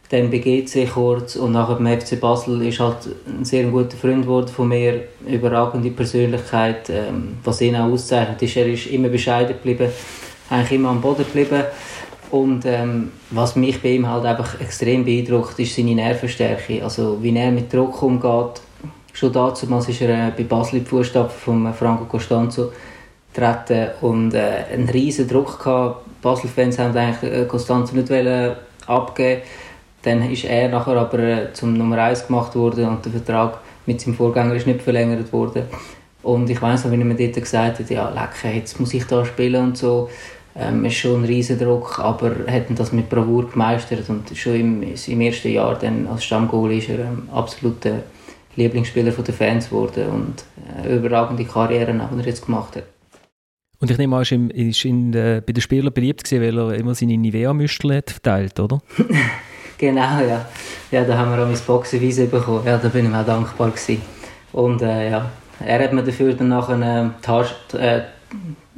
Dann begeht sich kurz und nachher beim FC Basel ist halt ein sehr guter Freund geworden von mir, überragende Persönlichkeit. Ähm, was ihn auch auszeichnet, ist, er ist immer bescheiden geblieben, eigentlich immer am Boden geblieben und ähm, was mich bei ihm halt einfach extrem beeindruckt, ist seine Nervenstärke. Also wie er mit Druck umgeht. Schon damals ist er äh, bei Basel in die Fußstapfen von Franco Costanzo getreten und äh, einen riesen Druck gehabt. Basel-Fans haben eigentlich äh, Costanzo nicht wollen abgeben. Dann ist er nachher aber äh, zum Nummer 1 gemacht worden und der Vertrag mit seinem Vorgänger ist nicht verlängert worden. Und ich weiß noch, wie er mir dort gesagt hat, ja, lecker, jetzt muss ich da spielen und so. Ähm, ist schon ein riesen Druck, aber hätten das mit Bravour gemeistert und schon im, im ersten Jahr dann als Stammgoal ist er ähm, absoluter Lieblingsspieler der Fans geworden und äh, überragende Karriere, die er jetzt gemacht hat. Und ich nehme an, er war ist in, äh, bei den Spielern beliebt gewesen, weil er immer seine Nivea-Müstel verteilt, oder? genau, ja. Ja, da haben wir auch mein Boxenweise bekommen. Ja, da bin ich auch dankbar gewesen. Und äh, ja, er hat mir dafür dann nachher äh, die, Haar, äh,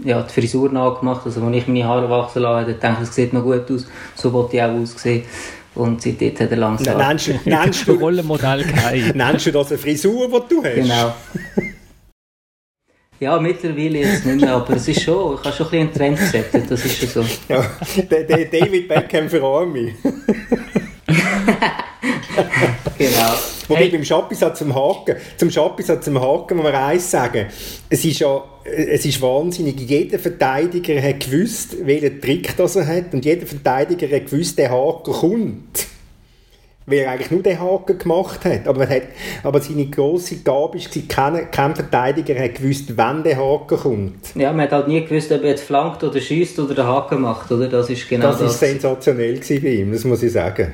ja, die Frisur nachgemacht. Also, als ich meine Haare wachsen lasse, habe ich gedacht, das sieht noch gut aus. So wollte ich auch aussehen. Und seitdem hat er langsam... Nennst, nennst du Rollenmodell. Nennst du das eine Frisur, die du hast? Genau. Ja, mittlerweile jetzt nicht mehr, aber es ist schon, ich habe schon ein bisschen einen Trend gesetzt, das ist schon so. Ja, der, der David Beckham für Army. genau. Wobei hey. beim Schappis zum Haken, zum Schappis zum Haken, muss man eins sagen. Es ist ja, es ist wahnsinnig. Jeder Verteidiger hat gewusst, welchen Trick das er hat und jeder Verteidiger hat gewusst, der Haken kommt weil er eigentlich nur den Haken gemacht hat. Aber, hat, aber seine grosse Gabe war, kein, kein Verteidiger hat gewusst, wann der Haken kommt. Ja, man hat halt nie gewusst, ob er jetzt flankt oder schießt oder den Haken macht, oder? Das ist genau das. Das war sensationell bei ihm, das muss ich sagen.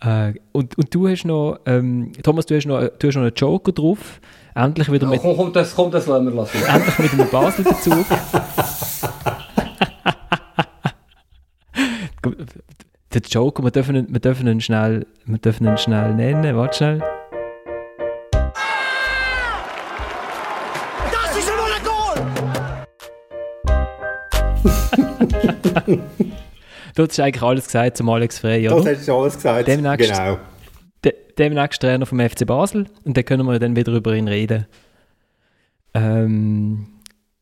Äh, und, und du hast noch, ähm, Thomas, du hast noch, du hast noch einen Joker drauf. Endlich wieder mit... Ja, komm, das, komm, das lassen wir lassen. Endlich mit einem Basel-Bezug. der Joker, wir dürfen, ihn, wir dürfen ihn schnell, wir dürfen ihn schnell nennen. Warte schnell. Das ist ein Goal! du hast eigentlich alles gesagt zum Alex Frey, oder? Das hast du alles gesagt, demnächst, genau. De, demnächst Trainer vom FC Basel und dann können wir dann wieder über ihn reden. Ähm...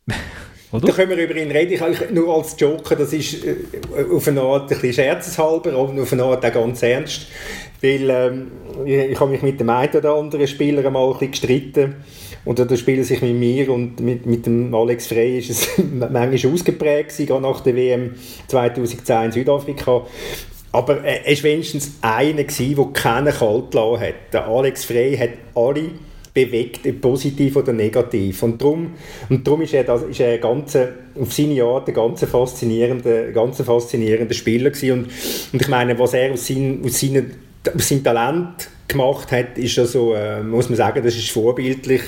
Oder? Da können wir über ihn reden. Ich, nur als Joker, das ist äh, auf eine Art ein bisschen scherzeshalber, aber auf eine Art auch ganz ernst. Weil ähm, ich, ich habe mich mit dem einen oder anderen Spieler einmal ein bisschen gestritten. Und da spielen sich mit mir und mit, mit dem Alex Frey ist es manchmal ausgeprägt gewesen, nach der WM 2010 in Südafrika. Aber äh, es war wenigstens einer, der keinen kalt gelassen hat. Der Alex Frey hat alle bewegt, positiv oder negativ. Und darum, und darum ist er, das, ist er ganz, auf seine Art ein ganz faszinierender, ganz faszinierender Spieler. Und, und ich meine, was er aus, sein, aus, seinen, aus seinem Talent gemacht hat, ist also, äh, muss man sagen, das ist vorbildlich.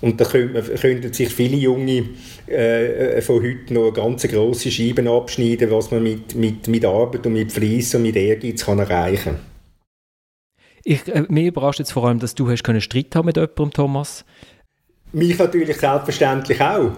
Und da könnten sich viele Junge äh, äh, von heute noch ganz grosse Scheiben abschneiden, was man mit, mit, mit Arbeit und mit Fleiss und mit Ehrgeiz kann erreichen kann. Ich, äh, mich überrascht jetzt vor allem, dass du hast können Streit haben mit jemandem, Thomas. Mich natürlich selbstverständlich auch.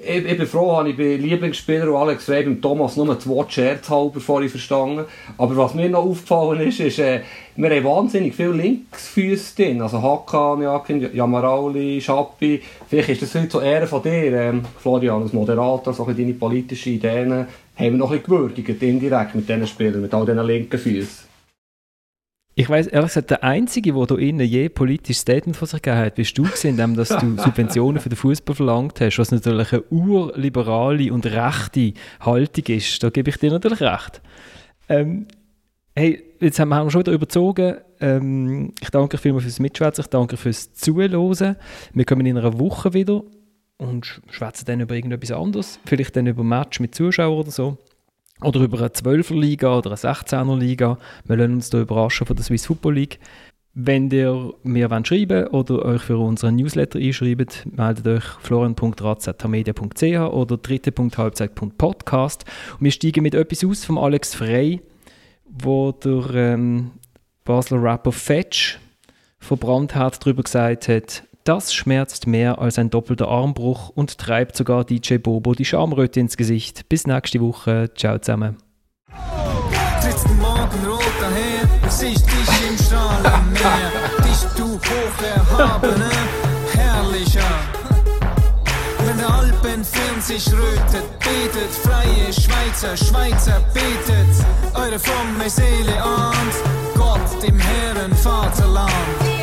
Ich, ich bin froh, habe ich bei Lieblingsspieler Alex Rey beim Thomas nur das Wort scherzhalber vorhin verstanden. Aber was mir noch aufgefallen ist, ist, äh, wir haben wahnsinnig viele Linksfüße drin. Also Hakan, Jakin, Jamarauli, Schappi. Vielleicht ist das heute so Ehre von dir, ähm, Florian, als Moderator, so deine politischen Ideen haben wir noch ein bisschen gewürdigt, indirekt mit diesen Spielern, mit all diesen linken Füßen. Ich weiß ehrlich gesagt, der Einzige, der hier innen je politisches Statement von sich gegeben hat, bist du gewesen, indem dass du Subventionen für den Fußball verlangt hast, was natürlich eine urliberale und rechte Haltung ist. Da gebe ich dir natürlich recht. Ähm, hey, jetzt haben wir schon wieder überzogen. Ähm, ich danke euch vielmals fürs Mitschwätzen, ich danke euch fürs Zuhören. Wir kommen in einer Woche wieder und schwätzen dann über irgendetwas anderes. Vielleicht dann über Match mit Zuschauern oder so oder über eine 12er-Liga oder eine 16er-Liga. Wir lassen uns da überraschen von der Swiss Football League. Wenn ihr mir schreiben oder euch für unseren Newsletter einschreibt, meldet euch florian.ratz.media.ch oder dritte.halbzeit.podcast. Wir steigen mit etwas aus vom Alex Frey, wo der ähm, Basler Rapper Fetch verbrannt hat, darüber gesagt hat, das schmerzt mehr als ein doppelter Armbruch und treibt sogar DJ Bobo die Schamröte ins Gesicht. Bis nächste Woche. Ciao zusammen. Wenn der Alpenfilm sich rötet, betet freie Schweizer, Schweizer betet, eure fromme Seele ahnt, Gott im Herren Vaterland.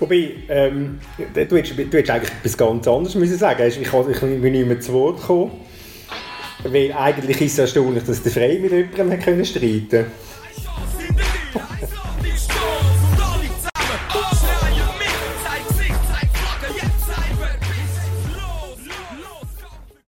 Wobei, ähm, du, hättest, du hättest eigentlich etwas ganz anderes müssen sagen. Ich, ich, ich bin nicht mehr zu Wort gekommen. Weil eigentlich ist es erstaunlich, dass der Frey mit jemandem streiten konnte.